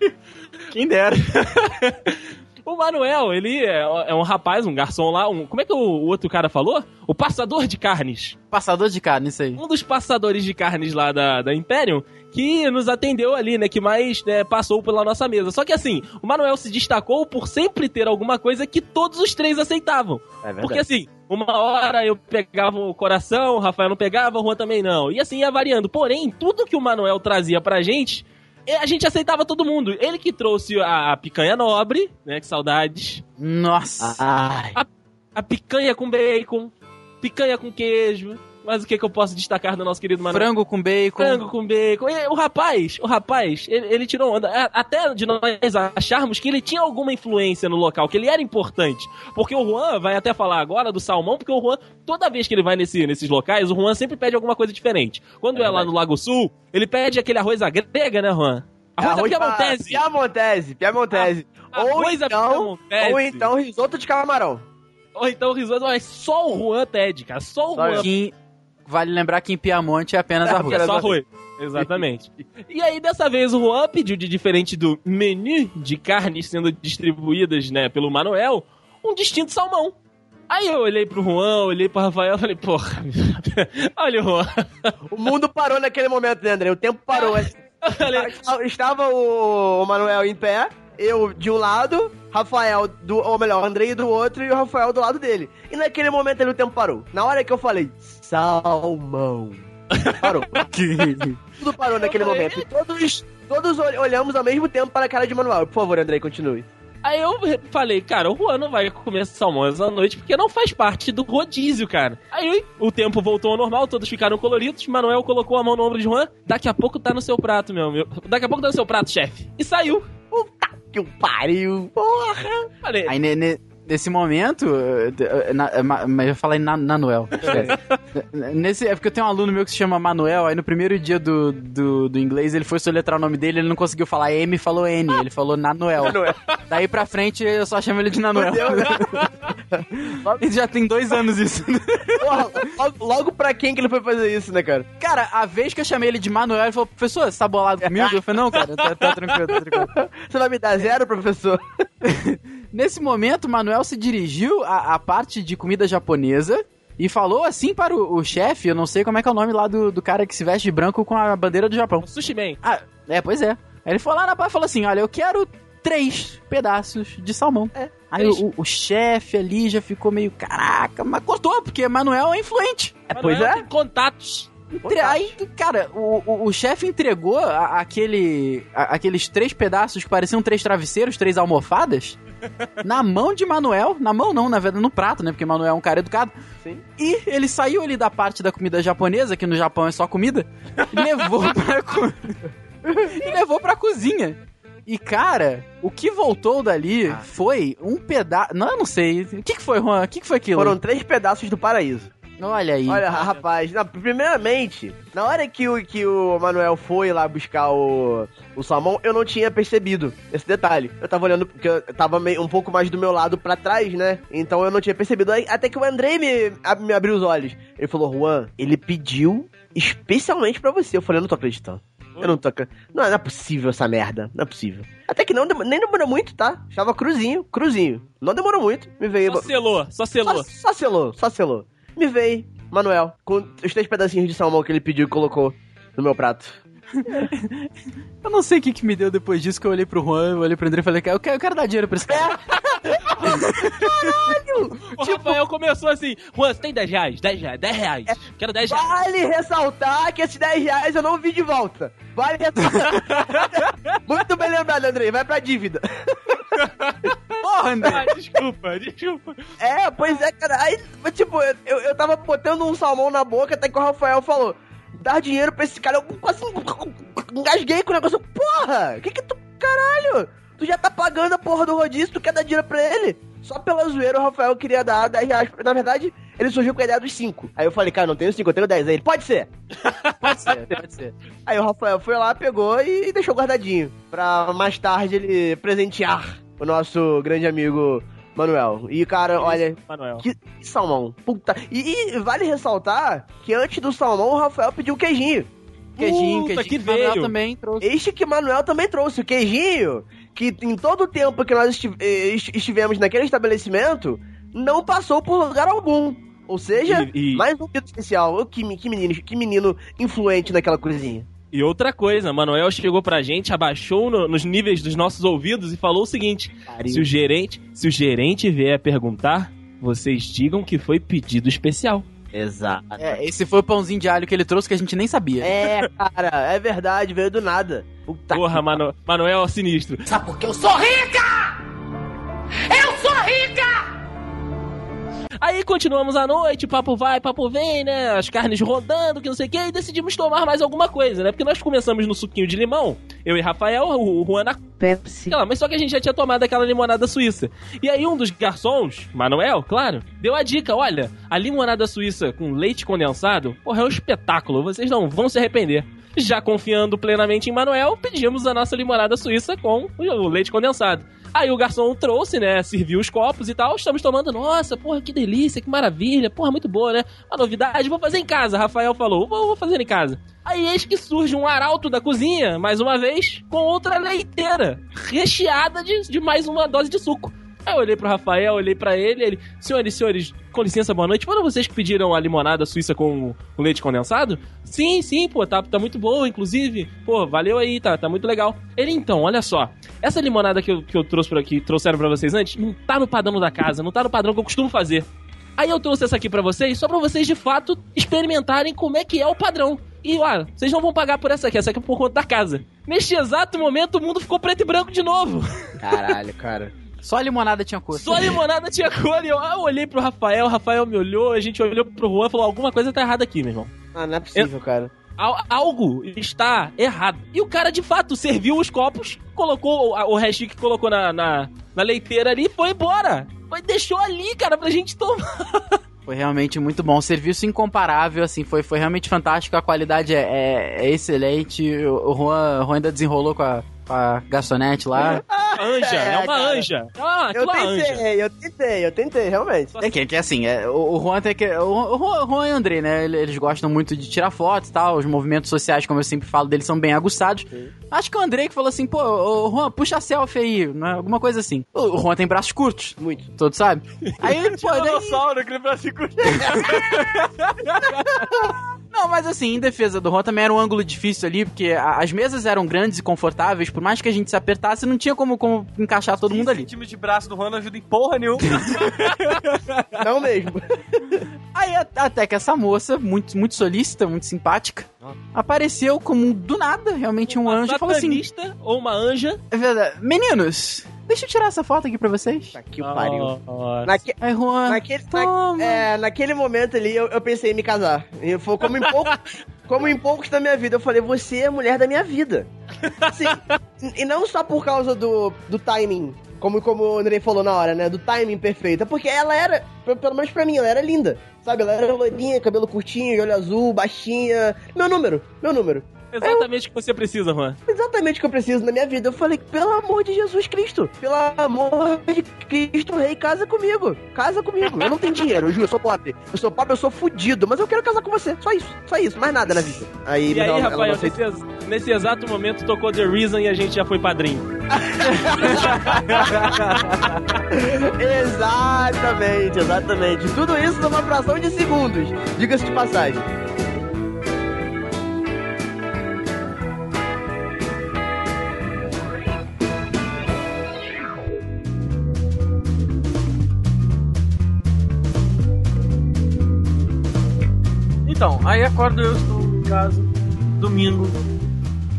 Quem dera. O Manuel, ele é, é um rapaz, um garçom lá, um, como é que o, o outro cara falou? O passador de carnes. Passador de carne, isso aí. Um dos passadores de carnes lá da, da Imperium, que nos atendeu ali, né? Que mais né, passou pela nossa mesa. Só que assim, o Manuel se destacou por sempre ter alguma coisa que todos os três aceitavam. É verdade. Porque assim, uma hora eu pegava o coração, o Rafael não pegava, o Juan também não. E assim ia variando. Porém, tudo que o Manuel trazia pra gente, a gente aceitava todo mundo. Ele que trouxe a, a picanha nobre, né? Que saudades. Nossa. Ai. A picanha com bacon, picanha com queijo. Mas o que, que eu posso destacar do nosso querido Manuel? Frango com bacon. Frango com bacon. E o rapaz, o rapaz, ele, ele tirou onda. A- Até de nós acharmos que ele tinha alguma influência no local, que ele era importante. Porque o Juan vai até falar agora do salmão, porque o Juan, toda vez que ele vai nesse, nesses locais, o Juan sempre pede alguma coisa diferente. Quando é, lá no Lago Sul, ele pede aquele arroz à grega, né, Juan? Arroz, à piamontese. Piamontese, Piamontese. ou, Arroz então, piamontese. ou então risoto de camarão. Ou então risoto, mas só o Juan pede, cara. Só o Só Juan vale lembrar que em Piemonte é apenas É, arroz. É só arroz. Exatamente. e aí, dessa vez, o Juan pediu, de diferente do menu de carnes sendo distribuídas, né, pelo Manuel, um distinto salmão. Aí eu olhei pro Juan, olhei pro Rafael e falei, porra, olha o Juan. O mundo parou naquele momento, né, André? O tempo parou. Estava- Estava o, o Manuel em pé, eu de um lado, Rafael, do, ou melhor, Andrei do outro e o Rafael do lado dele. E naquele momento ali o tempo parou. Na hora que eu falei, salmão. Parou. Tudo parou naquele momento. E Todos, todos ol- olhamos ao mesmo tempo para a cara de Manuel. Por favor, Andrei, continue. Aí eu falei, cara, o Juan não vai comer salmão essa noite porque não faz parte do rodízio, cara. Aí o tempo voltou ao normal, todos ficaram coloridos. Manuel colocou a mão no ombro de Juan. Daqui a pouco tá no seu prato, meu. meu. Daqui a pouco tá no seu prato, chefe. E saiu. Que pariu. Porra. Falei, Aí ne- ne- nesse momento, eh, eh, na- mas eu falei na, Nanuel. Nesse, é porque eu tenho um aluno meu que se chama Manuel, aí no primeiro dia do, do, do inglês ele foi soletrar o nome dele, ele não conseguiu falar M e falou N, ele falou Nanuel. Nanuel. Daí pra frente eu só chamo ele de Nanuel. Ele já tem dois anos isso. Porra, logo, logo pra quem que ele foi fazer isso, né, cara? Cara, a vez que eu chamei ele de Manuel, ele falou, professor, você tá bolado comigo? Eu falei, não, cara, tá, tá tranquilo, tá tranquilo. Você vai me dar zero, professor? Nesse momento, o Manuel se dirigiu à, à parte de comida japonesa e falou assim para o, o chefe, eu não sei como é que é o nome lá do, do cara que se veste de branco com a bandeira do Japão. Sushi Man. Ah, é, pois é. Aí ele foi lá na parte e falou assim, olha, eu quero três pedaços de salmão. É, Aí três. o, o chefe ali já ficou meio, caraca, mas cortou, porque Manuel é influente. pois Manuel é. tem contatos. Entre- Aí, cara, o, o, o chefe entregou a- aquele, a- aqueles três pedaços que pareciam três travesseiros, três almofadas, na mão de Manuel. Na mão não, na verdade, no prato, né? Porque Manuel é um cara educado. Sim. E ele saiu ali da parte da comida japonesa, que no Japão é só comida, e levou pra, co- e levou pra cozinha. E, cara, o que voltou dali foi um pedaço. Não, eu não sei. O que, que foi, Juan? O que, que foi aquilo? Foram três pedaços do paraíso. Olha aí. Olha, rapaz, não, primeiramente, na hora que o, que o Manuel foi lá buscar o, o salmão, eu não tinha percebido esse detalhe. Eu tava olhando, porque eu tava meio, um pouco mais do meu lado pra trás, né? Então eu não tinha percebido. Até que o Andrei me, me abriu os olhos. Ele falou, Juan, ele pediu especialmente pra você. Eu falei, eu não tô acreditando. Eu não tô acreditando. Não, não é possível essa merda. Não é possível. Até que não, nem demorou muito, tá? Estava cruzinho, cruzinho. Não demorou muito. Me veio. Só selou, só selou. Só, só selou, só selou. Me veio, Manuel, com os três pedacinhos de salmão que ele pediu e colocou no meu prato. Eu não sei o que, que me deu depois disso, que eu olhei pro Juan, eu olhei pro André e falei, eu quero, eu quero dar dinheiro pra esse cara. O Rafael começou assim, Juan, você tem 10 reais? 10 reais, 10 reais. Quero 10 reais. Vale ressaltar que esses 10 reais eu não vi de volta. Vale ressaltar. Muito bem lembrado, Andrei. Vai pra dívida. Porra, André! Ah, desculpa, desculpa. É, pois é, cara. Aí, tipo, eu, eu tava botando um salmão na boca até que o Rafael falou: dar dinheiro pra esse cara. Eu quase engasguei com o negócio. Porra! Que que tu. Caralho! Tu já tá pagando a porra do rodízio, tu quer dar dinheiro pra ele? Só pela zoeira o Rafael queria dar 10 reais. Na verdade, ele surgiu com a ideia dos 5. Aí eu falei, cara, não tenho 5, eu tenho 10. Aí ele, pode ser. Pode ser, pode ser. Aí o Rafael foi lá, pegou e deixou guardadinho. Pra mais tarde ele presentear o nosso grande amigo Manuel. E, cara, olha, Manuel. que salmão. Puta. E, e vale ressaltar que antes do salmão o Rafael pediu queijinho. Queijinho, Puta, queijinho que que Manuel veio. também trouxe. Este que Manuel também trouxe, o queijinho, que em todo o tempo que nós eh, est- estivemos naquele estabelecimento, não passou por lugar algum. Ou seja, E- e- mais um pedido especial. Que, que menino, que menino influente naquela cozinha. E outra coisa, Manuel chegou pra gente, abaixou no- nos níveis dos nossos ouvidos e falou o seguinte: se o gerente, se o gerente vier perguntar, vocês digam que foi pedido especial. Exato. É, esse foi o pãozinho de alho que ele trouxe que a gente nem sabia. É, cara, é verdade, veio do nada. Puta Porra, Manu, Manuel é sinistro. Sabe por que eu sou rica? Eu sou rica! Aí continuamos a noite, papo vai, papo vem, né? As carnes rodando, que não sei o que, e decidimos tomar mais alguma coisa, né? Porque nós começamos no suquinho de limão, eu e Rafael, o Juan na Pepsi. Mas só que a gente já tinha tomado aquela limonada suíça. E aí um dos garçons, Manuel, claro, deu a dica, olha, a limonada suíça com leite condensado, porra, é um espetáculo, vocês não vão se arrepender. Já confiando plenamente em Manuel, pedimos a nossa limonada suíça com o leite condensado. Aí o garçom trouxe, né, serviu os copos e tal, estamos tomando, nossa, porra, que delícia, que maravilha, porra, muito boa, né? Uma novidade, vou fazer em casa, Rafael falou, vou, vou fazer em casa. Aí eis que surge um arauto da cozinha, mais uma vez, com outra leiteira, recheada de, de mais uma dose de suco. Aí eu olhei pro Rafael, olhei pra ele, ele, senhores, senhores, com licença, boa noite. Foram vocês que pediram a limonada suíça com, leite condensado? Sim, sim, pô, tá, tá muito boa, inclusive. Pô, valeu aí, tá, tá muito legal. Ele, então, olha só, essa limonada que eu, que eu trouxe por aqui, trouxeram pra vocês antes, não tá no padrão da casa, não tá no padrão que eu costumo fazer. Aí eu trouxe essa aqui pra vocês, só pra vocês de fato experimentarem como é que é o padrão. E, olha, vocês não vão pagar por essa aqui, essa aqui é por conta da casa. Neste exato momento, o mundo ficou preto e branco de novo. Caralho, cara. Só a limonada tinha cor. Só a limonada tinha cor. E eu, eu olhei pro Rafael, o Rafael me olhou, a gente olhou pro Juan e falou: alguma coisa tá errada aqui, meu irmão. Ah, não é possível, cara. Al- algo está errado. E o cara, de fato, serviu os copos, colocou o, o restinho que colocou na, na, na leiteira ali e foi embora. Foi, deixou ali, cara, pra gente tomar. Foi realmente muito bom. Serviço incomparável, assim, foi, foi realmente fantástico. A qualidade é, é- é excelente. O, o Juan, o Juan ainda desenrolou com a, com a garçonete lá. Anja, é, É, uma cara. anja. É uma, Eu é anja. tentei, eu tentei, eu tentei, realmente. É que, que assim, é, o, o Juan tem que. O, o Juan- e o André, né? ele- Eles gostam muito de tirar fotos e tal. Os movimentos sociais, como eu sempre falo, deles são bem aguçados. Acho que o André que falou assim, pô, ô, Juan, puxa a selfie aí, né? alguma coisa assim. O, o Juan tem braços curtos. Muito. Todos sabem? Aí, pô, daí, Dinossauro, aquele braço curto. Não, mas assim, em defesa do Juan também era um ângulo difícil ali, porque a- as mesas eram grandes e confortáveis, por mais que a gente se apertasse, não tinha como, como encaixar todo mundo ali. time de braço do Juan não ajuda em porra nenhuma. Não mesmo. Aí até que essa moça, muito, muito solícita, muito simpática, apareceu como do nada, realmente um anjo, e falou assim: ou uma anja. é verdade, meninos, deixa eu tirar essa foto aqui pra vocês. Tá que pariu. Nossa. Naque- Aí Juan, Naquele, toma. na- é, naquele momento ali, eu, eu pensei em me casar. E foi como em, pouco, como em poucos da minha vida. Eu falei, você é a mulher da minha vida. Assim, e não só por causa do, do timing, como, como o Andrei falou na hora, né? Do timing perfeito. É porque ela era, pe- pelo menos pra mim, ela era linda. Sabe? Ela era loirinha, cabelo curtinho, de olho azul, baixinha. Meu número, meu número. Exatamente o que você precisa, Juan. Exatamente o que eu preciso na minha vida. Eu falei, pelo amor de Jesus Cristo, pelo amor de Cristo Rei, casa comigo. Casa comigo. Eu não tenho dinheiro, eu juro, eu sou pobre. Eu sou pobre, eu sou fudido, mas eu quero casar com você. Só isso, só isso, mais nada na vida. Aí, E aí, ela- Rafael, nesse, ex- nesse exato momento tocou The Reason e a gente já foi padrinho. exatamente, exatamente. Tudo isso numa fração de segundos. Diga-se de passagem. Então, aí acordo eu, estou em casa, domingo,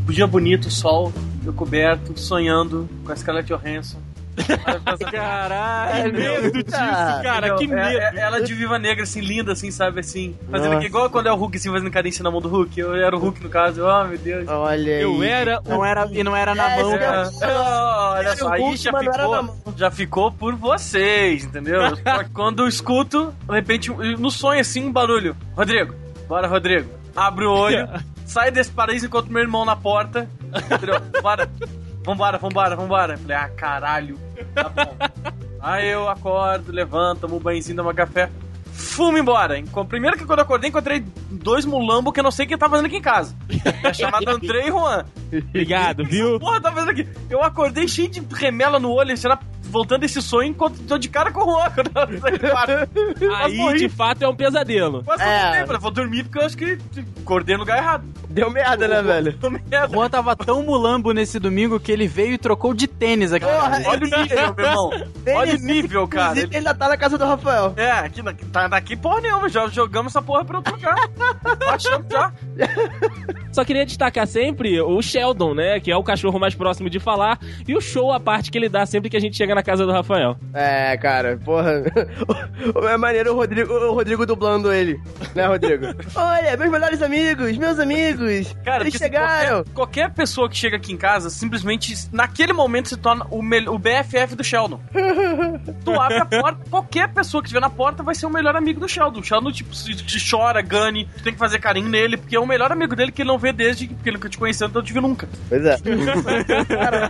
um dia bonito, sol, eu coberto, sonhando com a Scarlett Johansson. Caralho, Que medo disso, cara, Entendeu? que É- medo. é- ela de viva negra, assim, linda, assim, sabe, assim. Fazendo aqui, igual quando é o Hulk, assim, fazendo cadência na mão do Hulk. Eu era o Hulk, no caso. Oh, meu Deus. Olha aí. Eu era Não era, e não era na É, mão, é cara. o- É, olha Era só, o aí já era ficou, já ficou por vocês, entendeu? Quando eu escuto, de repente, no sonho assim, um barulho. Rodrigo, bora, Rodrigo. Abre o olho, sai desse paraíso enquanto meu irmão na porta. Entendeu? Bora. Vambora, vambora, vambora. Falei, ah, caralho. Tá bom. Aí eu acordo, levanto, tomo um banhozinho, tomo um café. Fumo embora. Primeiro que quando eu acordei, encontrei dois mulambos que eu não sei quem tá fazendo aqui em casa. É chamado André e Juan. Obrigado, viu? Porra, tá fazendo aqui. Eu acordei cheio de remela no olho, será voltando esse sonho enquanto tô de cara com o eu. Quase Aí, morri. de fato, é um pesadelo. Quase É. falei, Vou dormir porque eu acho que acordei no lugar errado. Deu merda, né, velho? O merda. Juan tava tão mulambo nesse domingo que ele veio e trocou de tênis aqui. Porra, Olha o nível, meu irmão. Olha o nível, cara. Ele- ele ainda tá na casa do Rafael. É, aqui, na- tá daqui porra nenhuma, já jogamos essa porra pra outro lugar. Achamos já. Só queria destacar sempre o Sheldon, né? Que é o cachorro mais próximo de falar. E o show à parte que ele dá sempre que a gente chega na casa do Rafael. É, cara, porra. É maneiro o Rodrigo, o Rodrigo dublando ele, né, Rodrigo? Olha, meus melhores amigos, meus amigos, Cara, eles se chegaram. Qualquer, qualquer pessoa que chega aqui em casa, simplesmente, naquele momento, se torna o, o BFF do Sheldon. tu abre a porta, qualquer pessoa que estiver na porta vai ser o melhor amigo do Sheldon. O Sheldon, tipo, chora, gane, tu tem que fazer carinho nele, porque é o melhor amigo dele que ele não vê desde que ele nunca te conheceu, então não te viu nunca. Pois é. Cara,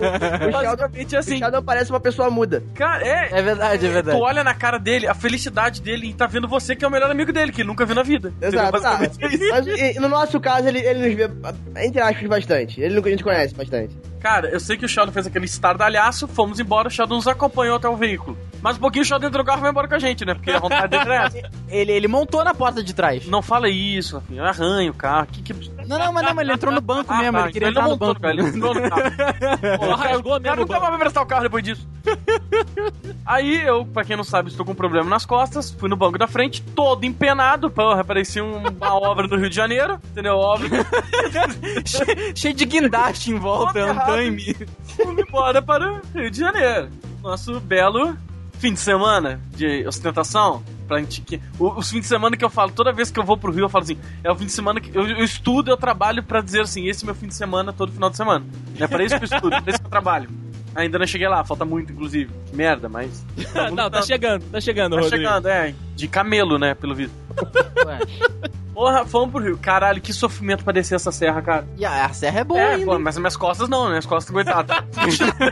o Sheldon, Basicamente é o assim. Sheldon parece uma pessoa muda. Cara, é. É verdade, é verdade. Tu olha na cara dele, a felicidade dele e tá vendo você que é o melhor amigo dele, que ele nunca viu na vida. Exato, isso. Mas e- no nosso caso, ele, ele nos vê, entre aspas, bastante. Ele a gente conhece bastante. Cara, eu sei que o Sheldon fez aquele estardalhaço, fomos embora, o Sheldon nos acompanhou até o veículo. Mas um pouquinho o Sheldon entrou no carro e vai embora com a gente, né? Porque a vontade dele era essa. Ele, ele montou na porta de trás. Não fala isso, afim. Eu arranho o carro. Que, que... Não, não, mas não, mas ele entrou no banco Ah, mesmo, tá, ele queria entrar ele no não banco. cara, ele entrou no carro. Pô, cara, rasgou cara mesmo o nunca mais vai prestar o carro depois disso. Aí eu, pra quem não sabe, estou com um problema nas costas, fui no banco da frente, todo empenado, porra, parecia um- uma obra no Rio de Janeiro, entendeu? Obra. Che- Cheio de guindaste em volta, andaime. Fomos embora para o Rio de Janeiro. Nosso belo fim de semana de ostentação. Pra gente, que, os fins de semana que eu falo, toda vez que eu vou pro Rio, eu falo assim: é o fim de semana que eu, eu estudo, eu trabalho pra dizer assim: esse é meu fim de semana, todo final de semana. É para isso que eu estudo, é pra isso que eu trabalho. Ainda não cheguei lá, falta muito, inclusive. Que merda, mas. Não, tá chegando, tá chegando, Tá Rodrigo. chegando, é. De camelo, né, pelo visto. Porra, fomos pro Rio. Caralho, que sofrimento pra descer essa serra, cara. E a, a serra é boa É, ainda. pô, mas minhas costas não, né? Minhas costas, coitado.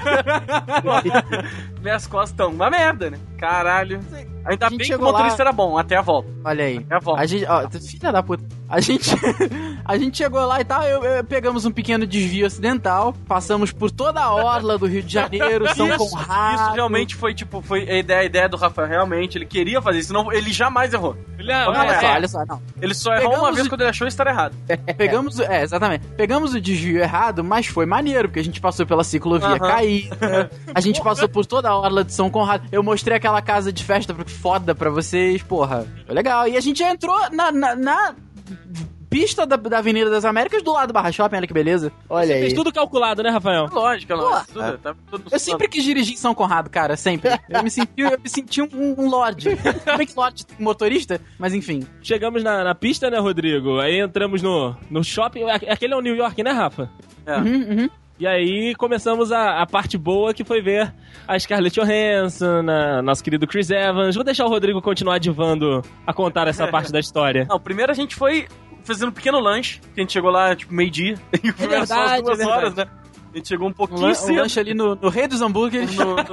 minhas costas estão uma merda, né? Caralho. Ainda A bem gente que o chegou motorista lá- era bom, até a volta. Olha aí. É a volta. A gente, ó, filha da puta. A gente, a gente chegou lá e tal, eu, eu- pegamos um pequeno desvio acidental, passamos por toda a orla do Rio de Janeiro, São isso, Conrado. isso realmente foi, tipo, foi a ideia, a ideia do Rafael, realmente. Ele queria fazer isso, senão ele jamais errou. Ele, ah, Olha Olha É. só, olha só, não. Ele só errou Pegamos uma vez o- quando ele achou estar errado. Pegamos, o- é, exatamente. Pegamos o desvio errado, mas foi maneiro, porque a gente passou pela ciclovia Aham. caída, a gente passou por toda a orla de São Conrado. Eu mostrei aquela casa de festa foda pra vocês, porra. Foi legal. E a gente entrou na, na, na pista da, da Avenida das Américas do lado do Barra Shopping, olha que beleza. Olha Fez aí. tudo calculado, né, Rafael? Lógico, lógico. Tudo, tá tudo Eu sempre quis dirigir em São Conrado, cara, sempre. Eu me senti, eu me senti um, um lorde. Como é que lorde tem motorista? Mas enfim. Chegamos na, na pista, né, Rodrigo? Aí entramos no, no shopping. A- Aquele é o New York, né, Rafa? É. Uhum, uhum. E aí começamos a, a parte boa que foi ver a Scarlett Johansson, a, nosso querido Chris Evans. Vou deixar o Rodrigo continuar divando a contar essa parte da história. Não, primeiro a gente foi fazendo um pequeno lanche, que a gente chegou lá, tipo, meio-dia. E o filme as verdade, duas é horas, né? A gente chegou um Um, pouquinho um cedo. lanche ali no, no Rei dos Hambúrgueres. No- no-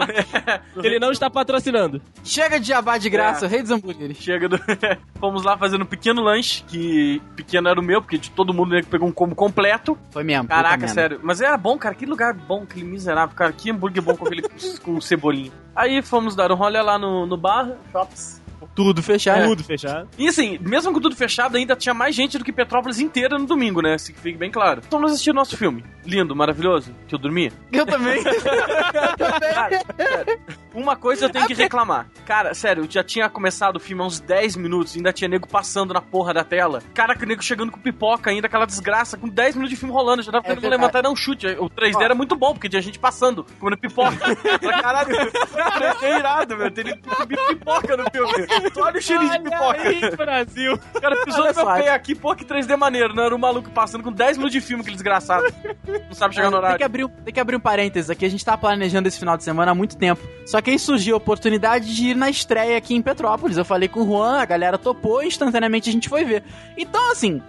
Ele não está patrocinando. Chega de jabá de graça, É. o Rei dos Hambúrgueres. Chega do... Fomos lá fazendo um pequeno lanche, que pequeno era o meu, porque de todo mundo né, pegou um combo completo. Foi mesmo. Caraca, sério. Mas era bom, cara. Que lugar bom, aquele miserável, cara. Que hambúrguer bom com aquele com cebolinha. Aí fomos dar um rolê lá no, no bar, Shops. Tudo fechado. Tudo fechado. E assim, mesmo com tudo fechado, ainda tinha mais gente do que Petrópolis inteira no domingo, né? Se fique bem claro. Então nós assistimos nosso filme. Lindo, maravilhoso, que eu dormi. Eu também. Cara, sério, uma coisa eu tenho que reclamar. Cara, sério, já tinha começado o filme há uns 10 minutos, ainda tinha nego passando na porra da tela. Caraca, o nego chegando com pipoca ainda, aquela desgraça, com 10 minutos de filme rolando. Já tava É que levantar e dar um chute. O 3D era muito bom, porque tinha gente passando, comendo pipoca. Caralho, o 3D é irado, meu. Tem pipoca no filme. Olha o cheirinho de pipoca. aí, Brasil. O cara pisou Olha no meu só. pé aqui, pô, que 3D maneiro. Não era um maluco passando com 10 minutos de filme, aquele desgraçado. Não sabe chegar no Tem que, horário. abrir, um- tem que abrir um parênteses aqui. A gente tava planejando esse final de semana há muito tempo. Só que aí surgiu a oportunidade de ir na estreia aqui em Petrópolis. Eu falei com o Juan, a galera topou e instantaneamente a gente foi ver. Então, assim,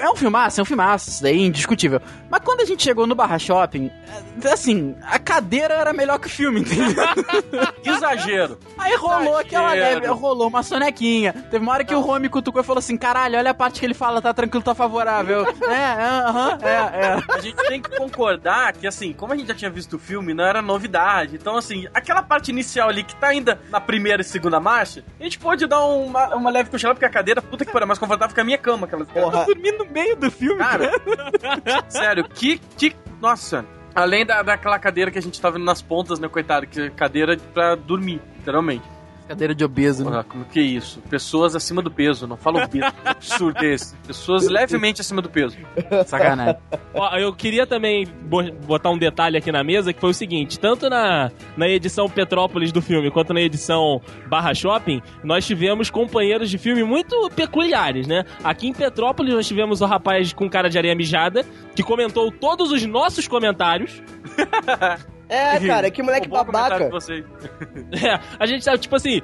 é um filmaço, é um filmaço, isso daí é indiscutível. Mas quando a gente chegou no Barra Shopping, é, assim, a cadeira era melhor que o filme, entendeu? Exagero. Aí rolou aquela Exagero. leve, rolou uma sonequinha. Teve uma hora que o Juan me cutucou e falou assim: caralho, olha a parte que ele fala, tá tranquilo, tá favorável. é, aham, é, é. A gente tem que concordar que, assim, como a gente já tinha visto o filme, não era novidade. Então, assim, aquela parte inicial ali que tá ainda na primeira e segunda marcha, a gente pode dar uma, uma leve cochilada, porque a cadeira, puta que pariu, é mais confortável que a minha cama. Aquelas Porra. Dormi no meio do filme, Cara, sério, que, que. Nossa, além da, daquela cadeira que a gente tá vendo nas pontas, né, coitado, que é cadeira pra dormir, literalmente. Cadeira de obeso, né? Porra, como que é isso? Pessoas acima do peso, não fala o peso. Que absurdo é esse? Pessoas levemente acima do peso. Sacanagem. Ó, eu queria também bo- botar um detalhe aqui na mesa, que foi o seguinte, tanto na, na edição Petrópolis do filme, quanto na edição Barra Shopping, nós tivemos companheiros de filme muito peculiares, né? Aqui em Petrópolis nós tivemos o rapaz com cara de areia mijada, que comentou todos os nossos comentários. É, cara, que moleque babaca. É, a gente sabe, tipo assim,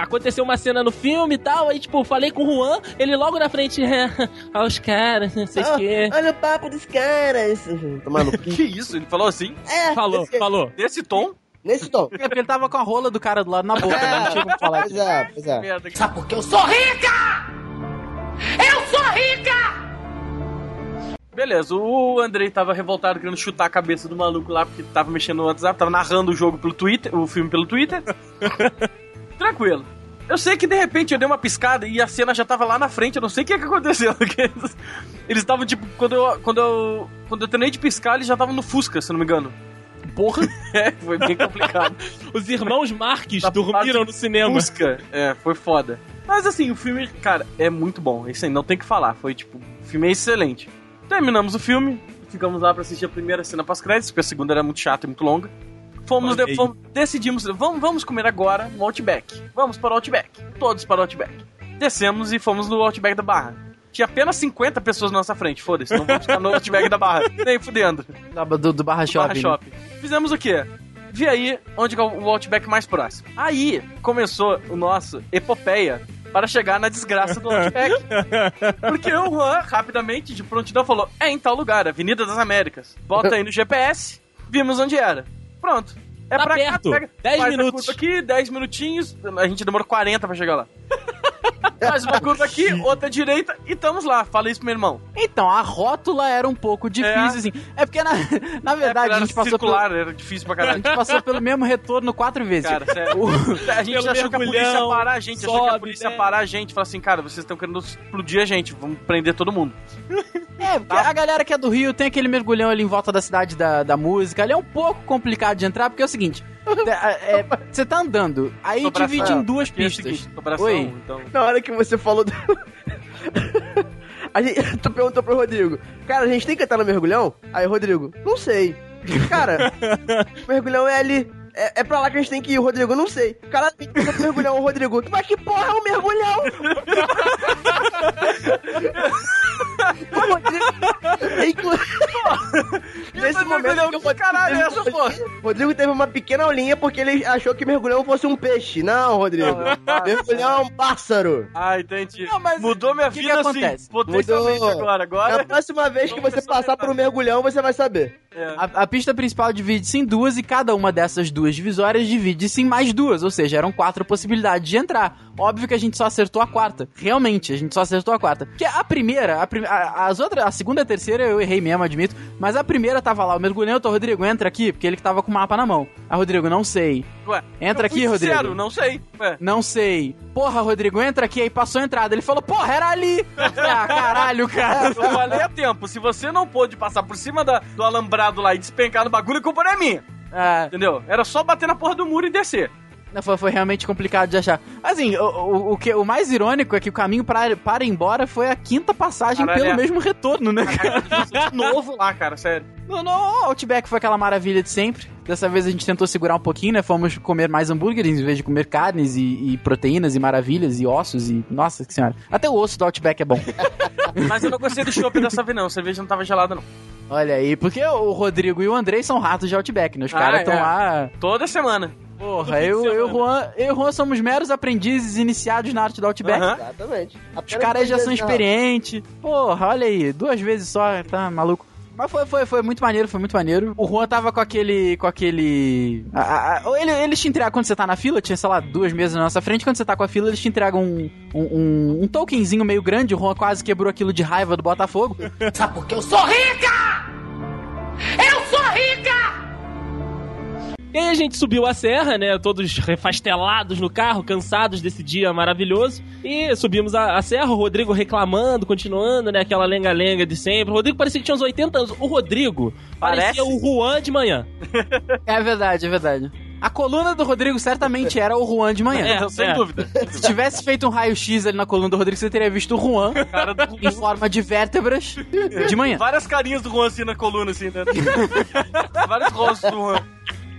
aconteceu uma cena no filme e tal, aí, tipo, falei com o Juan, ele logo na frente, é, ah, os caras, não sei o quê. Olha o papo dos caras. Cu. Que isso? Ele falou assim? É, Falou, esse- falou. Nesse tom? Nesse tom. É porque ele tava com a rola do cara do lado na boca, né? não tinha como falar Pois é, pois é. Merda. Sabe por que eu sou rica? Eu sou rica! Beleza, o Andrei tava revoltado querendo chutar a cabeça do maluco lá porque tava mexendo no WhatsApp, tava narrando o jogo pelo Twitter, o filme pelo Twitter. Tranquilo. Eu sei que de repente eu dei uma piscada e a cena já tava lá na frente, eu não sei o que, que aconteceu. eles- estavam tipo, quando eu, quando eu. Quando eu treinei de piscar, eles já estavam no Fusca, se eu não me engano. Porra, É, foi bem complicado. os irmãos Marques Tá dormiram no cinema. Fusca. É, foi foda. Mas assim, o filme, cara, é muito bom. Isso aí não tem o que falar. Foi tipo, o filme é excelente. Terminamos o filme, ficamos lá pra assistir a primeira cena pós-créditos, porque a segunda era muito chata e muito longa. Fomos, de- fomos- decidimos, vamos, vamos comer agora no Outback. Vamos para o Outback. Todos para o Outback. Descemos e fomos no Outback da Barra. Tinha apenas 50 pessoas na nossa frente, foda-se, não vamos ficar no Outback da Barra. Nem fudendo. Do, do Barra Do Shopping. Barra né? Shopping. Fizemos o quê? Vi aí onde é o Outback mais próximo. Aí começou o nosso epopeia para chegar na desgraça do Outback. Porque o Juan, rapidamente, de prontidão, falou: é em tal lugar, Avenida das Américas. Bota aí no GPS, vimos onde era. Pronto. É Tá pra perto, cá, pega, 10 faz a minutos. aqui, 10 minutinhos. A gente demorou 40 pra chegar lá. Faz uma curva aqui, outra direita e estamos lá. Falei isso pro meu irmão. Então, a rótula era um pouco difícil, É. assim. É porque, na, na É, verdade, era a gente passou pelo, circular, era difícil pra a caralho. gente passou pelo mesmo retorno quatro vezes. Cara, sério. O- A gente Pelo achou que a polícia ia parar a gente, achou que a sobe, polícia ia né? parar a gente, falar assim, cara, vocês estão querendo explodir a gente, vamos prender todo mundo. É, porque a galera que é do Rio tem aquele mergulhão ali em volta da cidade da, da música. Ali é um pouco complicado de entrar, porque é o seguinte: é, é, você tá andando, aí Sobração. divide em duas é pistas. seguinte, sobração, Oi. então... Na hora que você falou do... A gente, tu perguntou pro Rodrigo, cara, a gente tem que entrar no mergulhão? Aí, Rodrigo, não sei. Cara, o mergulhão é ali. É, é pra lá que a gente tem que ir, Rodrigo, não sei. Cara, tem que mergulhão, Rodrigo. Mas que porra é o mergulhão? o Rodrigo. Inclu... Nesse momento que o Rodrigo Caralho, teve- essa porra. Rodrigo teve uma pequena aulinha porque ele achou que mergulhão fosse um peixe. Não, Rodrigo. mergulhão é um pássaro. Ah, entendi. Não, mas Mudou minha o que vida que assim, acontece? potencialmente Mudou. agora. Agora... Na próxima vez que você passar por um mergulhão, você vai saber. É. A, a pista principal divide-se em duas e cada uma dessas duas divisórias divide-se em mais duas, ou seja, eram quatro possibilidades de entrar. Óbvio que a gente só acertou a quarta. Realmente, a gente só acertou a quarta. Porque a primeira, a, prim- as outras, a segunda e a terceira eu errei mesmo, admito. Mas a primeira tava lá, o mergulhão, tô, Rodrigo, entra aqui, porque ele que tava com o mapa na mão. Ah, Rodrigo, não sei. Ué, Entra aqui, Rodrigo. sincero, não sei. Ué. Não sei. Porra, Rodrigo, entra aqui. Aí passou a entrada. Ele falou, porra, era ali. Ah, caralho, cara. Eu falei a tempo, se você não pôde passar por cima da- do alambrado lá e despencar no bagulho, a culpa não é minha. Ah, Entendeu? Era só bater na porra do muro e descer. Não, Foi, foi realmente complicado de achar. Assim, o, o, o que, o mais irônico é que o caminho para, para ir embora foi a quinta passagem Caralho, pelo é. mesmo retorno, né, cara? De novo lá, cara, sério. No, no Outback foi aquela maravilha de sempre. Dessa vez a gente tentou segurar um pouquinho, né? Fomos comer mais hambúrgueres em vez de comer carnes e, e proteínas e maravilhas e ossos e... Nossa senhora. Até o osso do Outback é bom. Mas eu não gostei do chopp dessa vez, não. A cerveja não tava gelada, não. Olha aí, porque o Rodrigo e o Andrei são ratos de Outback, né? Os Ah, caras estão é. lá... Toda semana. Porra, eu, eu, e o Juan, eu e Juan somos meros aprendizes iniciados na arte do Outback. Aham. Exatamente. Os caras já são experientes. Porra, olha aí, duas vezes só, tá maluco. Mas foi, foi, foi muito maneiro, foi muito maneiro. O Juan tava com aquele. com aquele. a- a- ele, eles te entregam quando você tá na fila, tinha, sei lá, duas mesas na nossa frente. Quando você tá com a fila, eles te entregam um, um, um, um tokenzinho meio grande. O Juan quase quebrou aquilo de raiva do Botafogo. Sabe por que eu sou rica? Eu! E aí a gente subiu a serra, né? Todos refastelados no carro, cansados desse dia maravilhoso. E subimos a, a serra, o Rodrigo reclamando, continuando, né? Aquela lenga-lenga de sempre. O Rodrigo parecia que tinha uns 80 anos. O Rodrigo Parece. parecia o Juan de manhã. É verdade, é verdade. A coluna do Rodrigo certamente era o Juan de manhã. É, Sem é. dúvida. Se tivesse feito um raio-x ali na coluna do Rodrigo, você teria visto o Juan Cara do em forma de vértebras de manhã. Várias carinhas do Juan assim na coluna, assim, né? Vários rostos do Juan.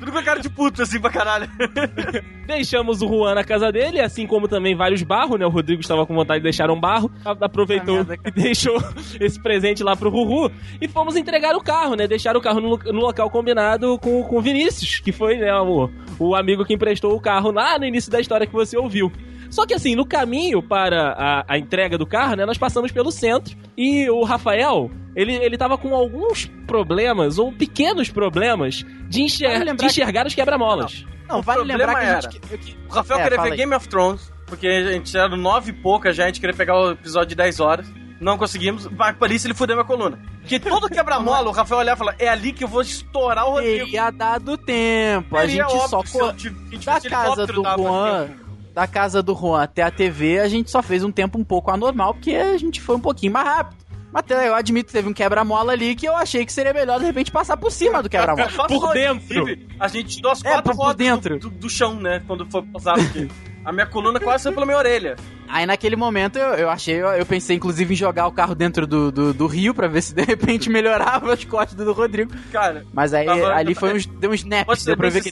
Tudo com a cara de puto, assim, pra caralho. Deixamos o Juan na casa dele, assim como também vários barros, né? O Rodrigo estava com vontade de deixar um barro, aproveitou merda, e deixou esse presente lá pro Ruhu. E fomos entregar o carro, né? Deixar o carro no, no local combinado com, com o Vinícius, que foi, né, o, o amigo que emprestou o carro lá no início da história que você ouviu. Só que assim, no caminho para a, a entrega do carro, né, nós passamos pelo centro e o Rafael, ele, ele tava com alguns problemas, ou pequenos problemas, de, enxer- Vale de enxergar os quebra-molas. Não, vale problema lembrar que a era- gente. que- que- O Rafael É, queria fala ver aí. Game of Thrones, porque a gente era nove e pouca já, a gente queria pegar o episódio de 10 horas. Não conseguimos. Vai por isso ele fudeu minha coluna. Porque todo quebra-mola, o Rafael olhava e falava, é ali que eu vou estourar o Rodrigo. Teria dado tempo. A Seria gente só. que se eu co- Da casa do Juan. Da casa do Juan até a TV, a gente só fez um tempo um pouco anormal, porque a gente foi um pouquinho mais rápido. Mas eu admito que teve um quebra-mola ali que eu achei que seria melhor de repente passar por cima do quebra-mola. Por dentro. A gente tirou as É, quatro por- por dentro. Do, do- do chão, né? Quando foi passado aqui. A minha coluna quase saiu pela minha orelha. Aí naquele momento eu, eu achei, eu, eu pensei inclusive em jogar o carro dentro do, do, do rio pra ver se de repente melhorava as costas do Rodrigo. Cara, Mas aí Tava- ali foi uns, deu snaps, te deu ser pra ver que.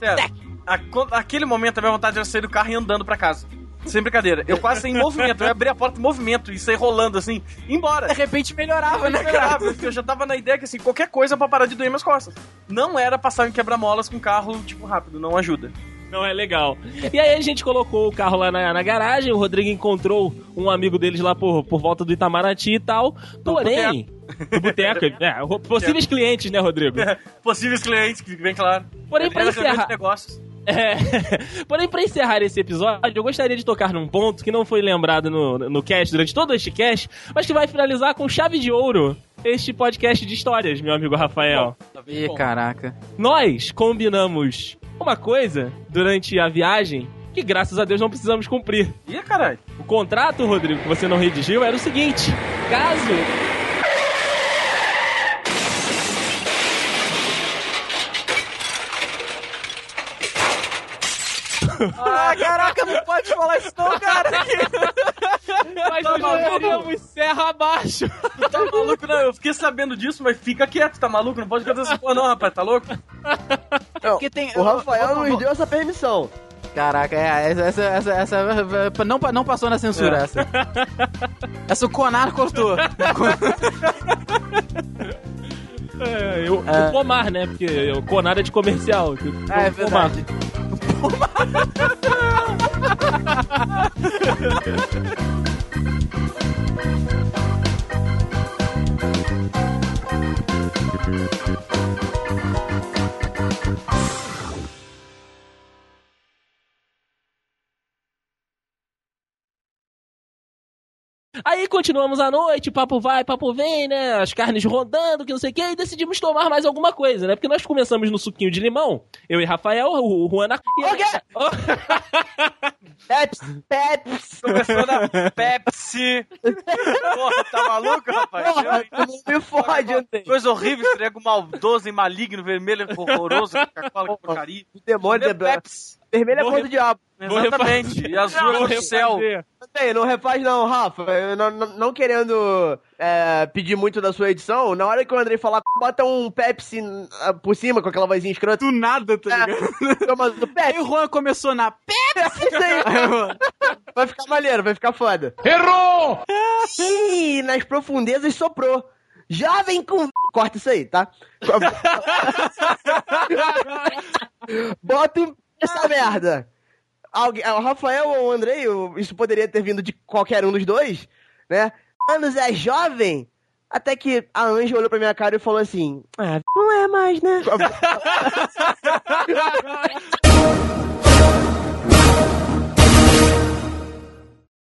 A- Aquele momento a minha vontade era sair do carro e ir andando pra casa. Sem brincadeira. Eu quase saí em movimento. Eu abri a porta em movimento e saí rolando assim, e embora. De repente melhorava, né, esperava, porque eu já tava na ideia que assim, qualquer coisa pra parar de doer minhas costas. Não era passar em quebra-molas com carro, tipo, rápido, não ajuda. Não é legal. E aí a gente colocou o carro lá na, na garagem, o Rodrigo encontrou um amigo deles lá por, por volta do Itamaraty e tal. Porém. Do boteco. É, possíveis clientes, né, Rodrigo? Possíveis clientes, que bem claro. Porém, pra encerrar- negócios. É. Porém, pra encerrar esse episódio, eu gostaria de tocar num ponto que não foi lembrado no, no cast durante todo este cast, mas que vai finalizar com chave de ouro este podcast de histórias, meu amigo Rafael. Ih, caraca. Nós combinamos uma coisa durante a viagem que, graças a Deus, não precisamos cumprir. Ih, caralho. O contrato, Rodrigo, que você não redigiu, era o seguinte: caso. Ah, caraca, não pode falar isso não, cara. Nós Tá não maluco? jogaríamos serra abaixo. Tu tá maluco, não? Eu fiquei sabendo disso, mas fica quieto, tá maluco? Não pode cantar essa porra, não, rapaz, tá louco? Porque tem, O Rafael nos deu essa permissão. Caraca, é, essa, essa, essa, essa não, não passou na censura É. essa. Essa o Conar cortou. É, eu, É. O pomar, né? Porque o conar é de comercial. É, é pomar. Verdade. Aí continuamos a noite, papo vai, papo vem, né? As carnes rodando, que não sei o que, e decidimos tomar mais alguma coisa, né? Porque nós começamos no suquinho de limão, eu e Rafael, o, o Juan na... E O quê? Pepsi, Pepsi. Começou na Pepsi. Porra, tá maluco, rapaz? Porra, me fode, Andrei. Coisa horrível, estrego maldoso e maligno, vermelho, horroroso, Coca-Cola, porcaria. O demônio é Pepsi. Vermelho é cor do diabo. Exatamente. E azul é do céu. não refaz não, Rafa. Eu não, não, não querendo é, pedir muito da sua edição, na hora que o Andrei falar, bota um Pepsi ah, por cima com aquela vozinha escrota. Do nada, tá É, ligado? Toma do Aí Pepsi. o Juan começou na Isso aí. Vai ficar maneiro, vai ficar foda. Errou! Ih, nas profundezas soprou. Jovem com. Corta isso aí, tá? Bota um- essa merda. Alguém, o Rafael ou o Andrei, isso poderia ter vindo de qualquer um dos dois, né? Anos é jovem. Até que a Anja olhou pra minha cara e falou assim: Ah, não é mais, né?